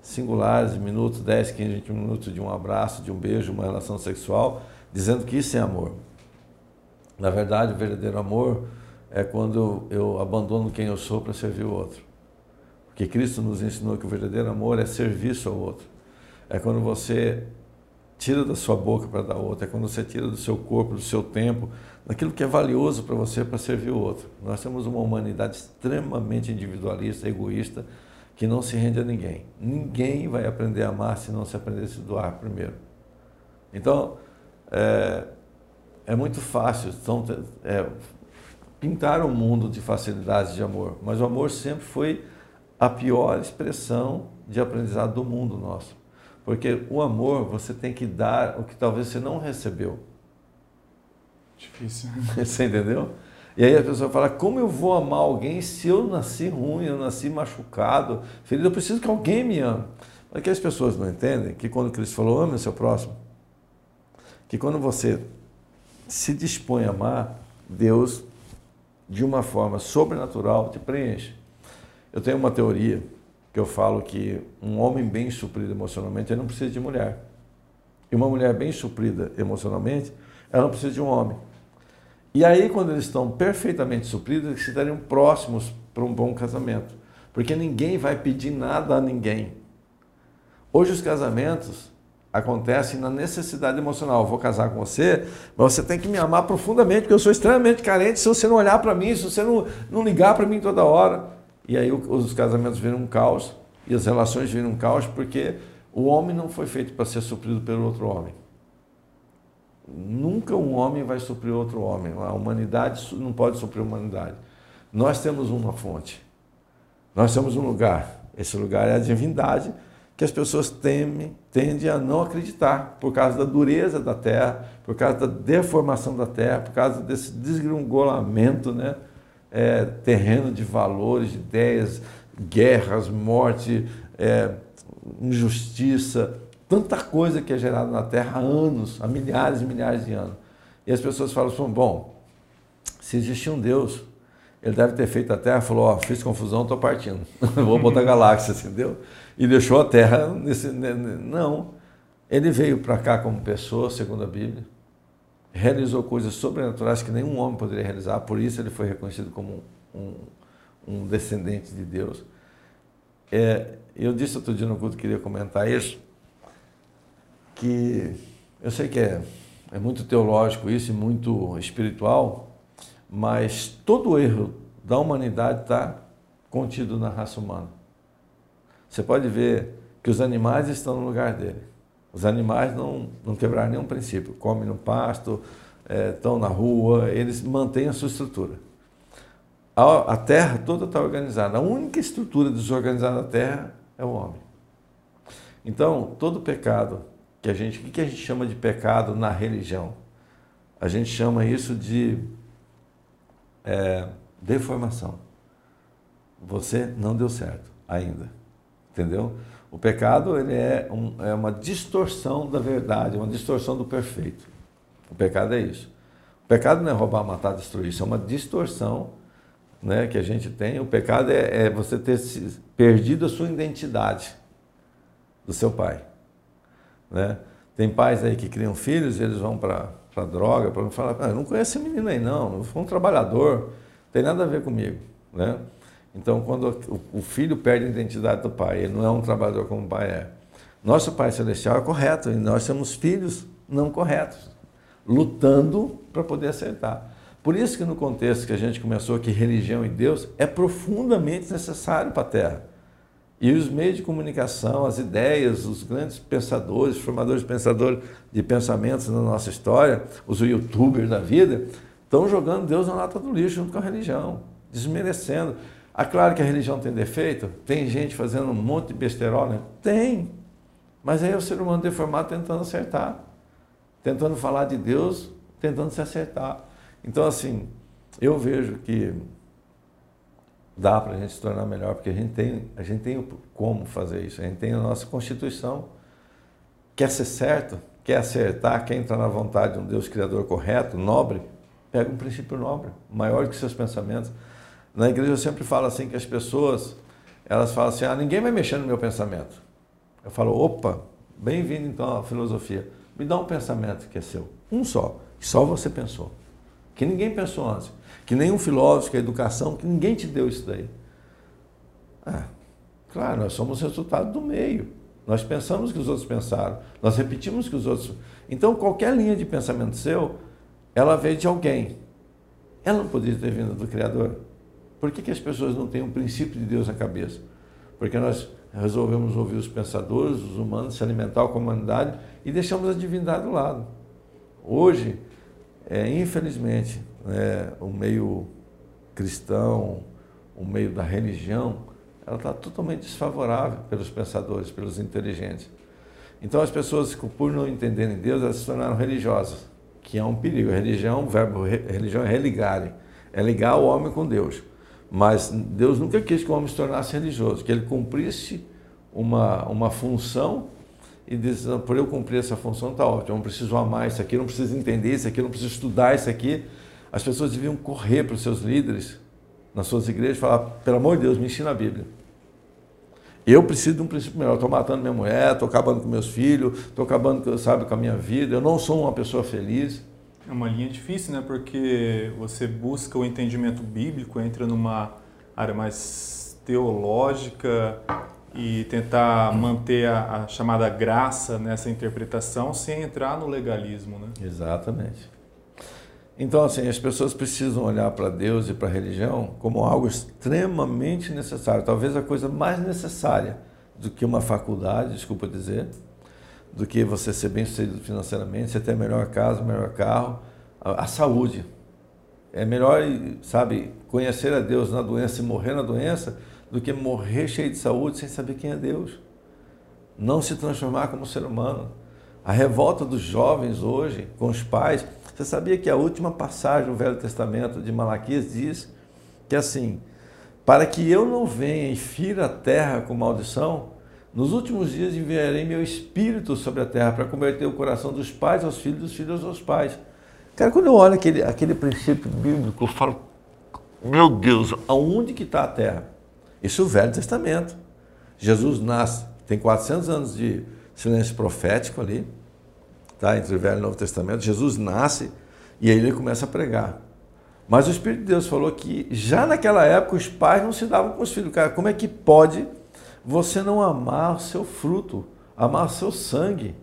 singulares, minutos, 10, 15, 20 minutos de um abraço, de um beijo, uma relação sexual, dizendo que isso é amor. Na verdade, o verdadeiro amor é quando eu abandono quem eu sou para servir o outro. Porque Cristo nos ensinou que o verdadeiro amor é serviço ao outro. É quando você tira da sua boca para dar outra, é quando você tira do seu corpo, do seu tempo, daquilo que é valioso para você para servir o outro. Nós temos uma humanidade extremamente individualista, egoísta, que não se rende a ninguém. Ninguém vai aprender a amar se não se aprender a se doar primeiro. Então, é, é muito fácil então, é, pintar um mundo de facilidades de amor, mas o amor sempre foi a pior expressão de aprendizado do mundo nosso. Porque o amor você tem que dar o que talvez você não recebeu. Difícil. Você entendeu? E aí a pessoa fala: como eu vou amar alguém se eu nasci ruim, eu nasci machucado, ferido? Eu preciso que alguém me ame. Mas que as pessoas não entendem que quando Cristo falou, ame o seu próximo, que quando você se dispõe a amar, Deus, de uma forma sobrenatural, te preenche. Eu tenho uma teoria que eu falo que um homem bem suprido emocionalmente, ele não precisa de mulher. E uma mulher bem suprida emocionalmente, ela não precisa de um homem. E aí, quando eles estão perfeitamente supridos, eles estariam próximos para um bom casamento. Porque ninguém vai pedir nada a ninguém. Hoje, os casamentos acontecem na necessidade emocional. Eu vou casar com você, mas você tem que me amar profundamente, porque eu sou extremamente carente se você não olhar para mim, se você não, não ligar para mim toda hora. E aí os casamentos viram um caos e as relações viram um caos porque o homem não foi feito para ser suprido pelo outro homem. Nunca um homem vai suprir outro homem. A humanidade não pode suprir a humanidade. Nós temos uma fonte. Nós temos um lugar. Esse lugar é a divindade que as pessoas temem, tendem a não acreditar por causa da dureza da terra, por causa da deformação da terra, por causa desse desgringolamento né? É, terreno de valores, de ideias, guerras, morte, é, injustiça, tanta coisa que é gerada na Terra há anos, há milhares e milhares de anos. E as pessoas falam assim, bom, se existia um Deus, ele deve ter feito a Terra, falou, ó, oh, fiz confusão, estou partindo, vou botar galáxia, entendeu? E deixou a Terra nesse... Não, ele veio para cá como pessoa, segundo a Bíblia, realizou coisas sobrenaturais que nenhum homem poderia realizar, por isso ele foi reconhecido como um, um descendente de Deus. É, eu disse outro dia no culto que queria comentar isso, que eu sei que é, é muito teológico isso e muito espiritual, mas todo erro da humanidade está contido na raça humana. Você pode ver que os animais estão no lugar dele. Os animais não, não quebraram nenhum princípio. Comem no pasto, é, estão na rua, eles mantêm a sua estrutura. A, a terra toda está organizada. A única estrutura desorganizada da terra é o homem. Então, todo pecado que a gente, o que a gente chama de pecado na religião? A gente chama isso de é, deformação. Você não deu certo ainda, entendeu? O pecado ele é, um, é uma distorção da verdade, uma distorção do perfeito. O pecado é isso. O pecado não é roubar, matar, destruir, isso é uma distorção né, que a gente tem. O pecado é, é você ter perdido a sua identidade do seu pai. Né? Tem pais aí que criam filhos e eles vão para a droga, para falar, ah, não conheço esse menino aí não, sou um trabalhador, tem nada a ver comigo. Né? Então, quando o filho perde a identidade do pai, ele não é um trabalhador como o pai é. Nosso Pai Celestial é correto e nós somos filhos não corretos, lutando para poder acertar. Por isso que no contexto que a gente começou que religião e Deus é profundamente necessário para a Terra. E os meios de comunicação, as ideias, os grandes pensadores, formadores de pensadores de pensamentos na nossa história, os youtubers da vida, estão jogando Deus na lata do lixo junto com a religião, desmerecendo. Ah, claro que a religião tem defeito, tem gente fazendo um monte de besterol, né? Tem. Mas aí é o ser humano deformado tentando acertar, tentando falar de Deus, tentando se acertar. Então, assim, eu vejo que dá para a gente se tornar melhor, porque a gente tem, a gente tem como fazer isso, a gente tem a nossa Constituição, quer ser certo, quer acertar, quer entrar na vontade de um Deus Criador correto, nobre, pega um princípio nobre, maior que seus pensamentos. Na igreja eu sempre falo assim que as pessoas, elas falam assim, ah, ninguém vai mexer no meu pensamento. Eu falo, opa, bem-vindo então à filosofia. Me dá um pensamento que é seu, um só, que só você pensou, que ninguém pensou antes, que nenhum filósofo, que a educação, que ninguém te deu isso daí. Ah, claro, nós somos resultado do meio. Nós pensamos que os outros pensaram, nós repetimos que os outros. Então, qualquer linha de pensamento seu, ela veio de alguém. Ela não poderia ter vindo do Criador. Por que, que as pessoas não têm um princípio de Deus na cabeça? Porque nós resolvemos ouvir os pensadores, os humanos, se alimentar com a humanidade e deixamos a divindade do lado. Hoje, é, infelizmente, é, o meio cristão, o meio da religião, ela está totalmente desfavorável pelos pensadores, pelos inteligentes. Então as pessoas, por não entenderem Deus, elas se tornaram religiosas, que é um perigo. A religião, o verbo religião é religar, é ligar o homem com Deus. Mas Deus nunca quis que o homem se tornasse religioso, que ele cumprisse uma, uma função e diz, por eu cumprir essa função está ótimo, eu não preciso amar isso aqui, não preciso entender isso aqui, não preciso estudar isso aqui. As pessoas deviam correr para os seus líderes nas suas igrejas e falar, pelo amor de Deus, me ensina a Bíblia. Eu preciso de um princípio melhor. Estou matando minha mulher, estou acabando com meus filhos, estou acabando, sabe, com a minha vida. Eu não sou uma pessoa feliz. É uma linha difícil, né? Porque você busca o entendimento bíblico, entra numa área mais teológica e tentar manter a, a chamada graça nessa interpretação sem entrar no legalismo, né? Exatamente. Então, assim, as pessoas precisam olhar para Deus e para a religião como algo extremamente necessário, talvez a coisa mais necessária do que uma faculdade, desculpa dizer, do que você ser bem sucedido financeiramente, você ter a melhor casa, melhor carro, a, a, saúde. É melhor, sabe, conhecer a Deus na doença e morrer na doença do que morrer cheio de saúde sem saber quem é Deus. Não se transformar como ser humano. A revolta dos jovens hoje com os pais. Você sabia que a última passagem do Velho Testamento de Malaquias diz que assim, para que eu não venha e fira a terra com maldição, nos últimos dias enviarei meu espírito sobre a terra para converter o coração dos pais aos filhos, dos filhos aos pais. Cara, quando eu olho aquele, aquele princípio bíblico, eu falo, meu Deus, aonde que está a terra? Isso é o Velho Testamento. Jesus nasce, tem 400 anos de silêncio profético ali, tá? entre o Velho e o Novo Testamento. Jesus nasce e aí ele começa a pregar. Mas o Espírito de Deus falou que já naquela época os pais não se davam com os filhos. Cara, como é que pode você não amar o seu fruto, amar o seu sangue,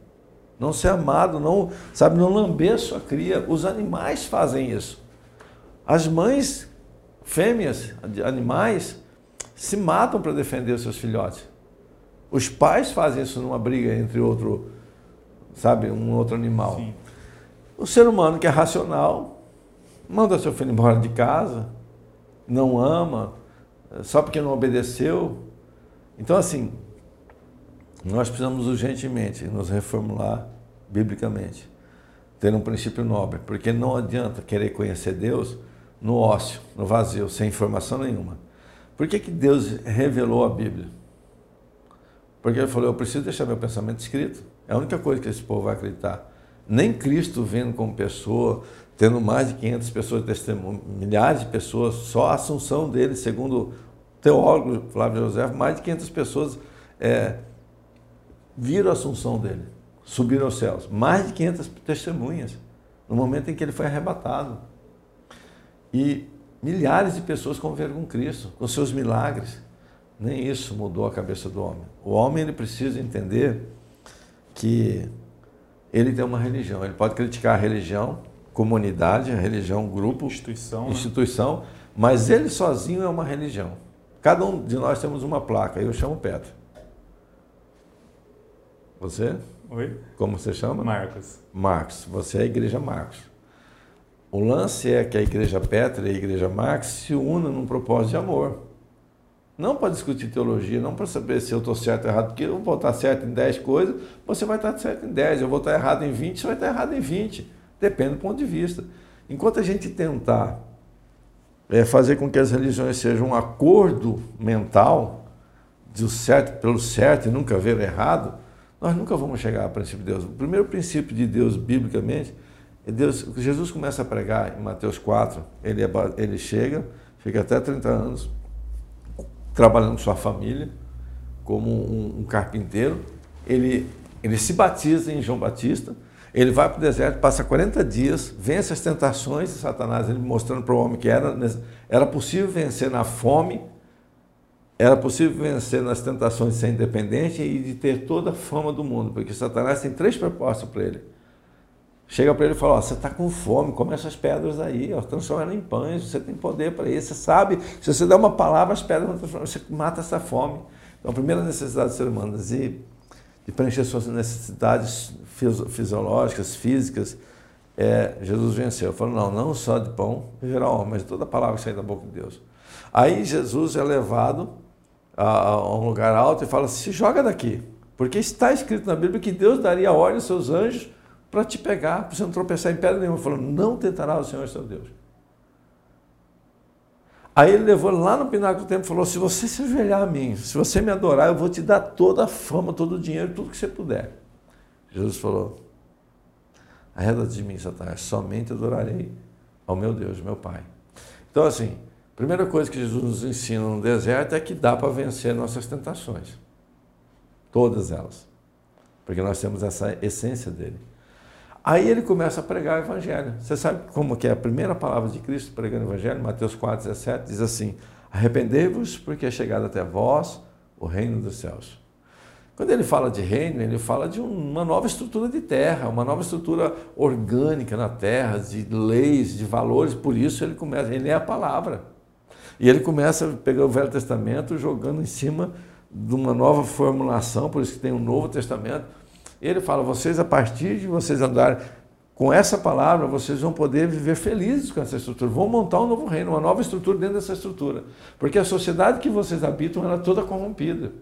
não ser amado, não, sabe, não lamber sua cria. Os animais fazem isso. As mães fêmeas de animais se matam para defender os seus filhotes. Os pais fazem isso numa briga entre outro, sabe, um outro animal. Sim. O ser humano que é racional manda seu filho embora de casa, não ama, só porque não obedeceu. Então, assim, nós precisamos urgentemente nos reformular biblicamente, ter um princípio nobre, porque não adianta querer conhecer Deus no ócio, no vazio, sem informação nenhuma. Por que, que Deus revelou a Bíblia? Porque ele falou: Eu preciso deixar meu pensamento escrito. É a única coisa que esse povo vai acreditar. Nem Cristo vendo como pessoa, tendo mais de 500 pessoas de testemunho, milhares de pessoas, só a assunção dele, segundo o teólogo Flávio José, mais de 500 pessoas é, viram a assunção dele, subiram aos céus. Mais de 500 testemunhas, no momento em que ele foi arrebatado. E milhares de pessoas conviveram com Cristo, com seus milagres. Nem isso mudou a cabeça do homem. O homem ele precisa entender que ele tem uma religião. Ele pode criticar a religião, comunidade, a religião, grupo, instituição, instituição né? mas ele sozinho é uma religião. Cada um de nós temos uma placa. Eu chamo Petro. Você? Oi. Como você chama? Marcos. Marcos. Você é a igreja Marcos. O lance é que a igreja Petra e a igreja Marx se unam num propósito de amor. Não para discutir teologia, não para saber se eu estou certo ou errado, porque eu vou estar certo em 10 coisas, você vai estar certo em 10, eu vou estar errado em 20, você vai estar errado em 20. Depende do ponto de vista. Enquanto a gente tentar é, fazer com que as religiões sejam um acordo mental do certo pelo certo e nunca ver errado, nós nunca vamos chegar ao princípio de Deus. O primeiro princípio de Deus, biblicamente, Deus, Jesus começa a pregar em Mateus 4, ele, é ele chega, fica até 30 anos trabalhando com sua família, como um, um carpinteiro. Ele, ele se batiza em João Batista, ele vai para o deserto, passa 40 dias, vence as tentações de Satanás, ele mostrando para o homem que era, era possível vencer na fome, era possível vencer nas tentações de ser independente e de ter toda a fama do mundo, porque Satanás tem três propostas para ele chega para ele e fala: você está com fome, come essas pedras aí, ó, transforma em pães, você tem poder para isso. Você sabe, se você der uma palavra, as pedras vão transformar, você mata essa fome. Então, a primeira necessidade do ser humano de, de preencher suas necessidades fisiológicas, físicas, é, Jesus venceu. Falou: não, não só de pão viverá homem, mas de toda palavra que sai da boca de Deus. Aí Jesus é levado a, a um lugar alto e fala: se joga daqui, porque está escrito na Bíblia que Deus daria ordem aos seus anjos para te pegar, para você não tropeçar em pedra nenhuma, falando, não tentará o Senhor seu Deus. Aí ele levou lá no pináculo do templo e falou: se você se ajoelhar a mim, se você me adorar, eu vou te dar toda a fama, todo o dinheiro, tudo que você puder. Jesus falou: arreda de mim, Satanás, somente adorarei ao meu Deus, meu Pai. Então, assim, a primeira coisa que Jesus nos ensina no deserto é que dá para vencer nossas tentações. Todas elas. Porque nós temos essa essência dele. Aí ele começa a pregar o evangelho. Você sabe como que é a primeira palavra de Cristo pregando o evangelho? Mateus 4, 17 diz assim: Arrependei-vos, porque é chegado até vós o reino dos céus. Quando ele fala de reino, ele fala de uma nova estrutura de terra, uma nova estrutura orgânica na terra, de leis, de valores, por isso ele começa, ele é a palavra. E ele começa pegar o Velho Testamento, jogando em cima de uma nova formulação, por isso que tem um Novo Testamento, ele fala: vocês, a partir de vocês andarem com essa palavra, vocês vão poder viver felizes com essa estrutura. Vão montar um novo reino, uma nova estrutura dentro dessa estrutura. Porque a sociedade que vocês habitam ela é toda corrompida.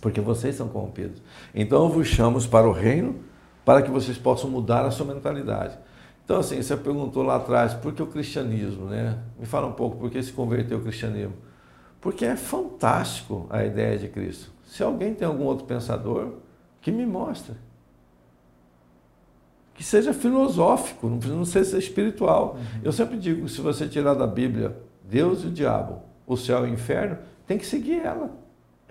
Porque vocês são corrompidos. Então eu vos chamo para o reino para que vocês possam mudar a sua mentalidade. Então, assim, você perguntou lá atrás, por que o cristianismo, né? Me fala um pouco, por que se converteu ao cristianismo? Porque é fantástico a ideia de Cristo. Se alguém tem algum outro pensador, que me mostre. Que seja filosófico, não precisa ser espiritual. Uhum. Eu sempre digo, se você tirar da Bíblia Deus e o diabo, o céu e o inferno, tem que seguir ela.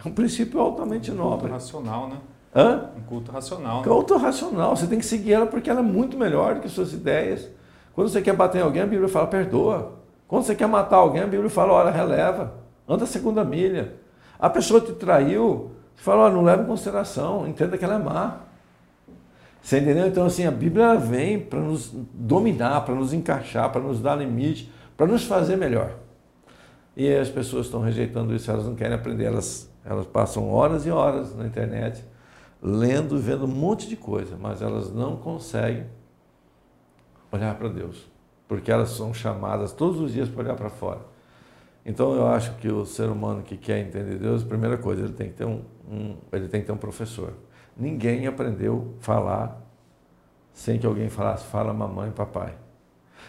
É um princípio altamente um nobre. Culto racional, né? Hã? Um culto racional. Né? Culto racional. Você tem que seguir ela porque ela é muito melhor do que suas ideias. Quando você quer bater em alguém, a Bíblia fala, perdoa. Quando você quer matar alguém, a Bíblia fala, olha, releva. Anda a segunda milha. A pessoa te traiu, você fala, oh, não leva em consideração, entenda que ela é má. Você entendeu? Então, assim, a Bíblia vem para nos dominar, para nos encaixar, para nos dar limite, para nos fazer melhor. E as pessoas estão rejeitando isso, elas não querem aprender, elas, elas passam horas e horas na internet lendo vendo um monte de coisa, mas elas não conseguem olhar para Deus, porque elas são chamadas todos os dias para olhar para fora. Então eu acho que o ser humano que quer entender Deus, primeira coisa, ele tem que ter um, um ele tem que ter um professor. Ninguém aprendeu a falar sem que alguém falasse, fala mamãe e papai.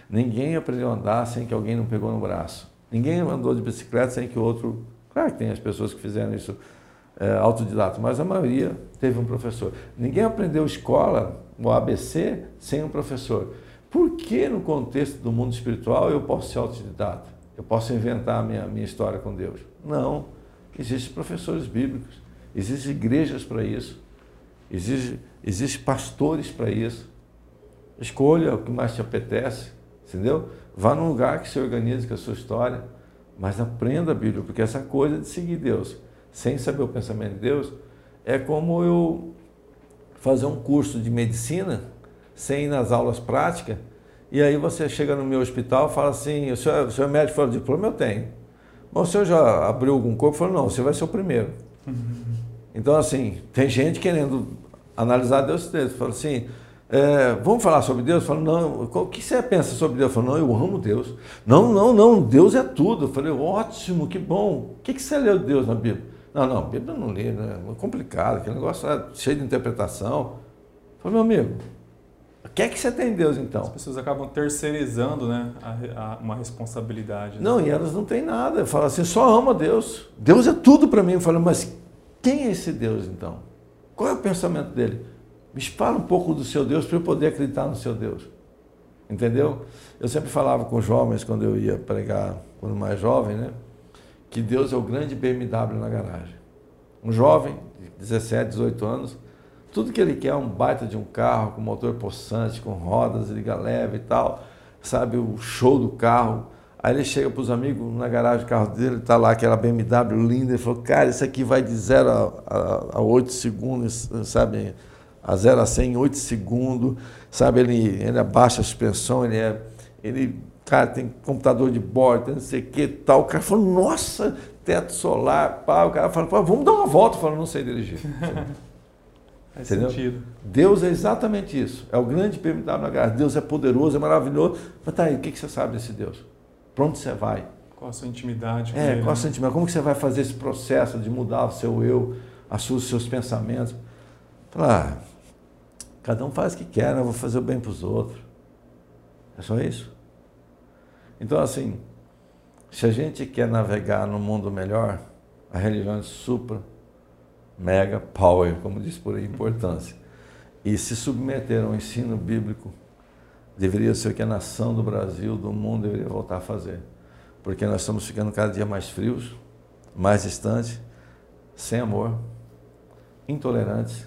Ninguém aprendeu a andar sem que alguém não pegou no braço. Ninguém andou de bicicleta sem que o outro. Claro que tem as pessoas que fizeram isso é, autodidata, mas a maioria teve um professor. Ninguém aprendeu escola, o ABC, sem um professor. Por que no contexto do mundo espiritual eu posso ser autodidata? Eu posso inventar a minha, minha história com Deus? Não. Existem professores bíblicos, existem igrejas para isso, existem existe pastores para isso. Escolha o que mais te apetece, entendeu? Vá num lugar que se organize com a sua história, mas aprenda a Bíblia, porque essa coisa de seguir Deus sem saber o pensamento de Deus é como eu fazer um curso de medicina sem ir nas aulas práticas e aí você chega no meu hospital fala assim, o senhor, o senhor é médico? Fala, diploma eu tenho. Mas o senhor já abriu algum corpo? Falou, não, você vai ser o primeiro. Então, assim, tem gente querendo analisar Deus dele. Fala assim, é, vamos falar sobre Deus? Falo, não, o que você pensa sobre Deus? Eu falo, não, eu amo Deus. Não, não, não, Deus é tudo. Eu falei, ótimo, que bom. O que, que você leu de Deus na Bíblia? Não, não, Bíblia não li, né? é complicado, aquele negócio é cheio de interpretação. Eu falei, meu amigo, o que é que você tem em Deus então? As pessoas acabam terceirizando né, a, a, uma responsabilidade. Né? Não, e elas não têm nada. Eu falo assim, só ama Deus. Deus é tudo para mim. Eu falo, mas quem é esse Deus então? Qual é o pensamento dele? Me fala um pouco do seu Deus para eu poder acreditar no seu Deus. Entendeu? Eu sempre falava com jovens quando eu ia pregar, quando mais jovem, né? Que Deus é o grande BMW na garagem. Um jovem de 17, 18 anos, tudo que ele quer é um baita de um carro com motor possante, com rodas, liga leve e tal, sabe? O show do carro. Aí ele chega para os amigos na garagem do carro dele, está lá aquela BMW linda, ele falou, cara, isso aqui vai de 0 a, a, a 8 segundos, sabe? a 0 a 100 em 8 segundos, sabe? Ele, ele abaixa a suspensão, ele é. Ele, cara, tem computador de bordo, tem não sei o que tal. O cara falou, nossa, teto solar, pá. O cara fala, vamos dar uma volta. Eu falo, não sei dirigir. Faz Entendeu? sentido. Deus é exatamente isso. É o grande garra. Deus é poderoso, é maravilhoso. Mas tá aí, o que, que você sabe desse Deus? Para onde você vai? Qual a sua intimidade? É, qual a sua intimidade? Como que você vai fazer esse processo de mudar o seu eu, os seus pensamentos? Falar, ah, Cada um faz o que quer, né? eu vou fazer o bem para os outros. É só isso. Então, assim, se a gente quer navegar no mundo melhor, a religião é supra, mega power, como diz por aí, importância. E se submeter ao ensino bíblico, deveria ser o que a nação do Brasil, do mundo, deveria voltar a fazer. Porque nós estamos ficando cada dia mais frios, mais distantes, sem amor, intolerantes,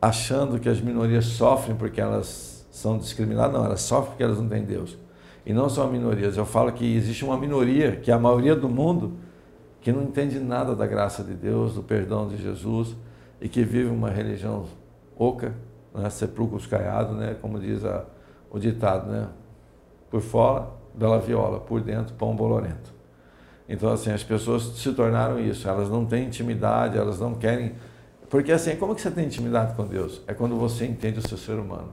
achando que as minorias sofrem porque elas são discriminadas. Não, elas sofrem porque elas não têm Deus. E não são minorias. Eu falo que existe uma minoria, que é a maioria do mundo, que não entende nada da graça de Deus, do perdão de Jesus, e que vive uma religião oca, né? sepulcros caiados, né? como diz a, o ditado, né? por fora, bela viola, por dentro, pão bolorento. Então, assim, as pessoas se tornaram isso, elas não têm intimidade, elas não querem porque assim, como que você tem intimidade com Deus? É quando você entende o seu ser humano.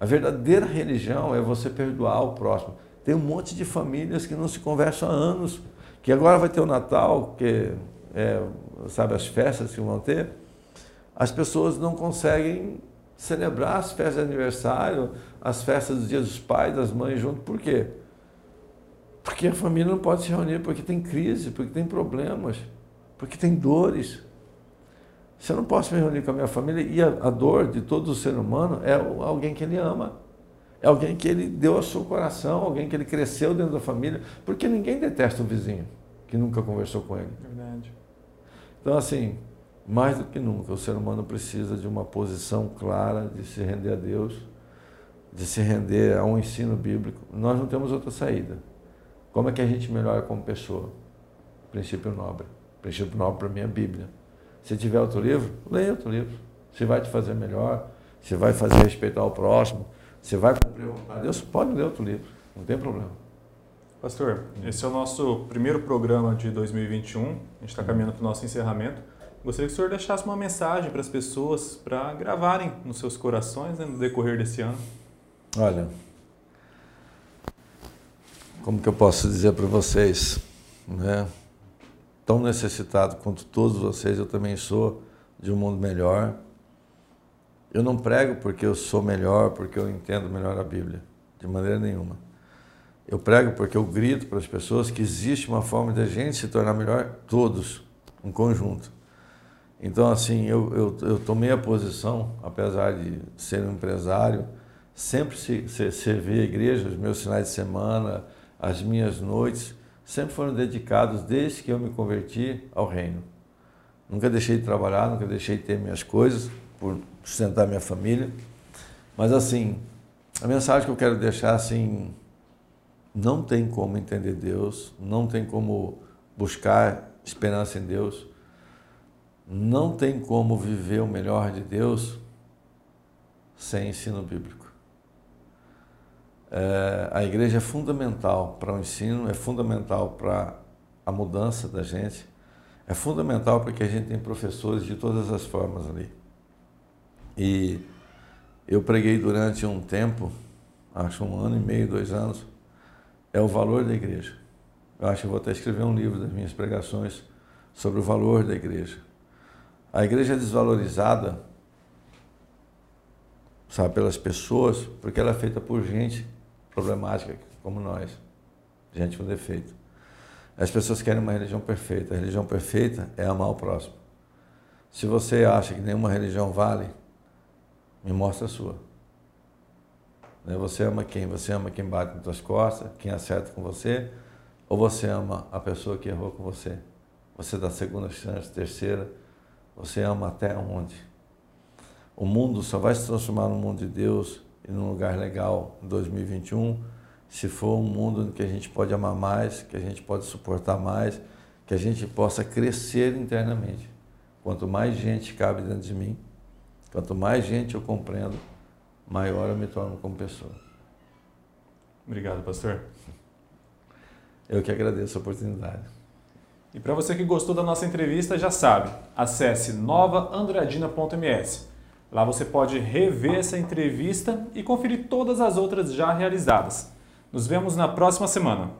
A verdadeira religião é você perdoar o próximo. Tem um monte de famílias que não se conversam há anos, que agora vai ter o Natal, que é, sabe as festas que vão ter, as pessoas não conseguem celebrar as festas de aniversário, as festas dos dias dos pais, das mães junto. Por quê? Porque a família não pode se reunir, porque tem crise, porque tem problemas, porque tem dores. Se eu não posso me reunir com a minha família, e a, a dor de todo ser humano é alguém que ele ama. É alguém que ele deu ao seu coração, alguém que ele cresceu dentro da família, porque ninguém detesta o vizinho que nunca conversou com ele. Verdade. Então, assim, mais do que nunca, o ser humano precisa de uma posição clara de se render a Deus, de se render a um ensino bíblico. Nós não temos outra saída. Como é que a gente melhora como pessoa? Princípio nobre. Princípio nobre para mim é a Bíblia. Se tiver outro livro, leia outro livro. Se vai te fazer melhor, você vai fazer respeitar o próximo, você vai cumprir a vontade de Deus, pode ler outro livro, não tem problema. Pastor, esse é o nosso primeiro programa de 2021, a gente está caminhando para o nosso encerramento. Gostaria que o senhor deixasse uma mensagem para as pessoas para gravarem nos seus corações né, no decorrer desse ano. Olha, como que eu posso dizer para vocês, né? Tão necessitado quanto todos vocês, eu também sou de um mundo melhor. Eu não prego porque eu sou melhor, porque eu entendo melhor a Bíblia, de maneira nenhuma. Eu prego porque eu grito para as pessoas que existe uma forma de a gente se tornar melhor, todos, um conjunto. Então, assim, eu, eu, eu tomei a posição, apesar de ser um empresário, sempre se, se, a igreja, os meus finais de semana, as minhas noites, sempre foram dedicados, desde que eu me converti, ao reino. Nunca deixei de trabalhar, nunca deixei de ter minhas coisas, por sustentar minha família. Mas, assim, a mensagem que eu quero deixar, assim, não tem como entender Deus, não tem como buscar esperança em Deus não tem como viver o melhor de Deus sem ensino bíblico. É, a igreja é fundamental para o ensino, é fundamental para a mudança da gente, é fundamental porque a gente tem professores de todas as formas ali. E eu preguei durante um tempo, acho um ano e meio, dois anos, é o valor da igreja. Eu acho que vou até escrever um livro das minhas pregações sobre o valor da igreja. A igreja é desvalorizada, sabe, pelas pessoas, porque ela é feita por gente problemática como nós, gente com defeito. As pessoas querem uma religião perfeita. A religião perfeita é amar o próximo. Se você acha que nenhuma religião vale, me mostra a sua. Né, você ama quem? Você ama quem bate nas suas costas, quem acerta com você, ou você ama a pessoa que errou com você? Você dá segunda chance, terceira, você ama até onde? O mundo só vai se transformar no mundo de Deus e num lugar legal em 2021 se for um mundo em que a gente pode amar mais, que a gente pode suportar mais, que a gente possa crescer internamente. Quanto mais gente cabe dentro de mim, quanto mais gente eu compreendo, maior eu me torno como pessoa. Obrigado, pastor. Eu que agradeço a oportunidade. E para você que gostou da nossa entrevista, já sabe, acesse novaandradina.ms. Lá você pode rever essa entrevista e conferir todas as outras já realizadas. Nos vemos na próxima semana.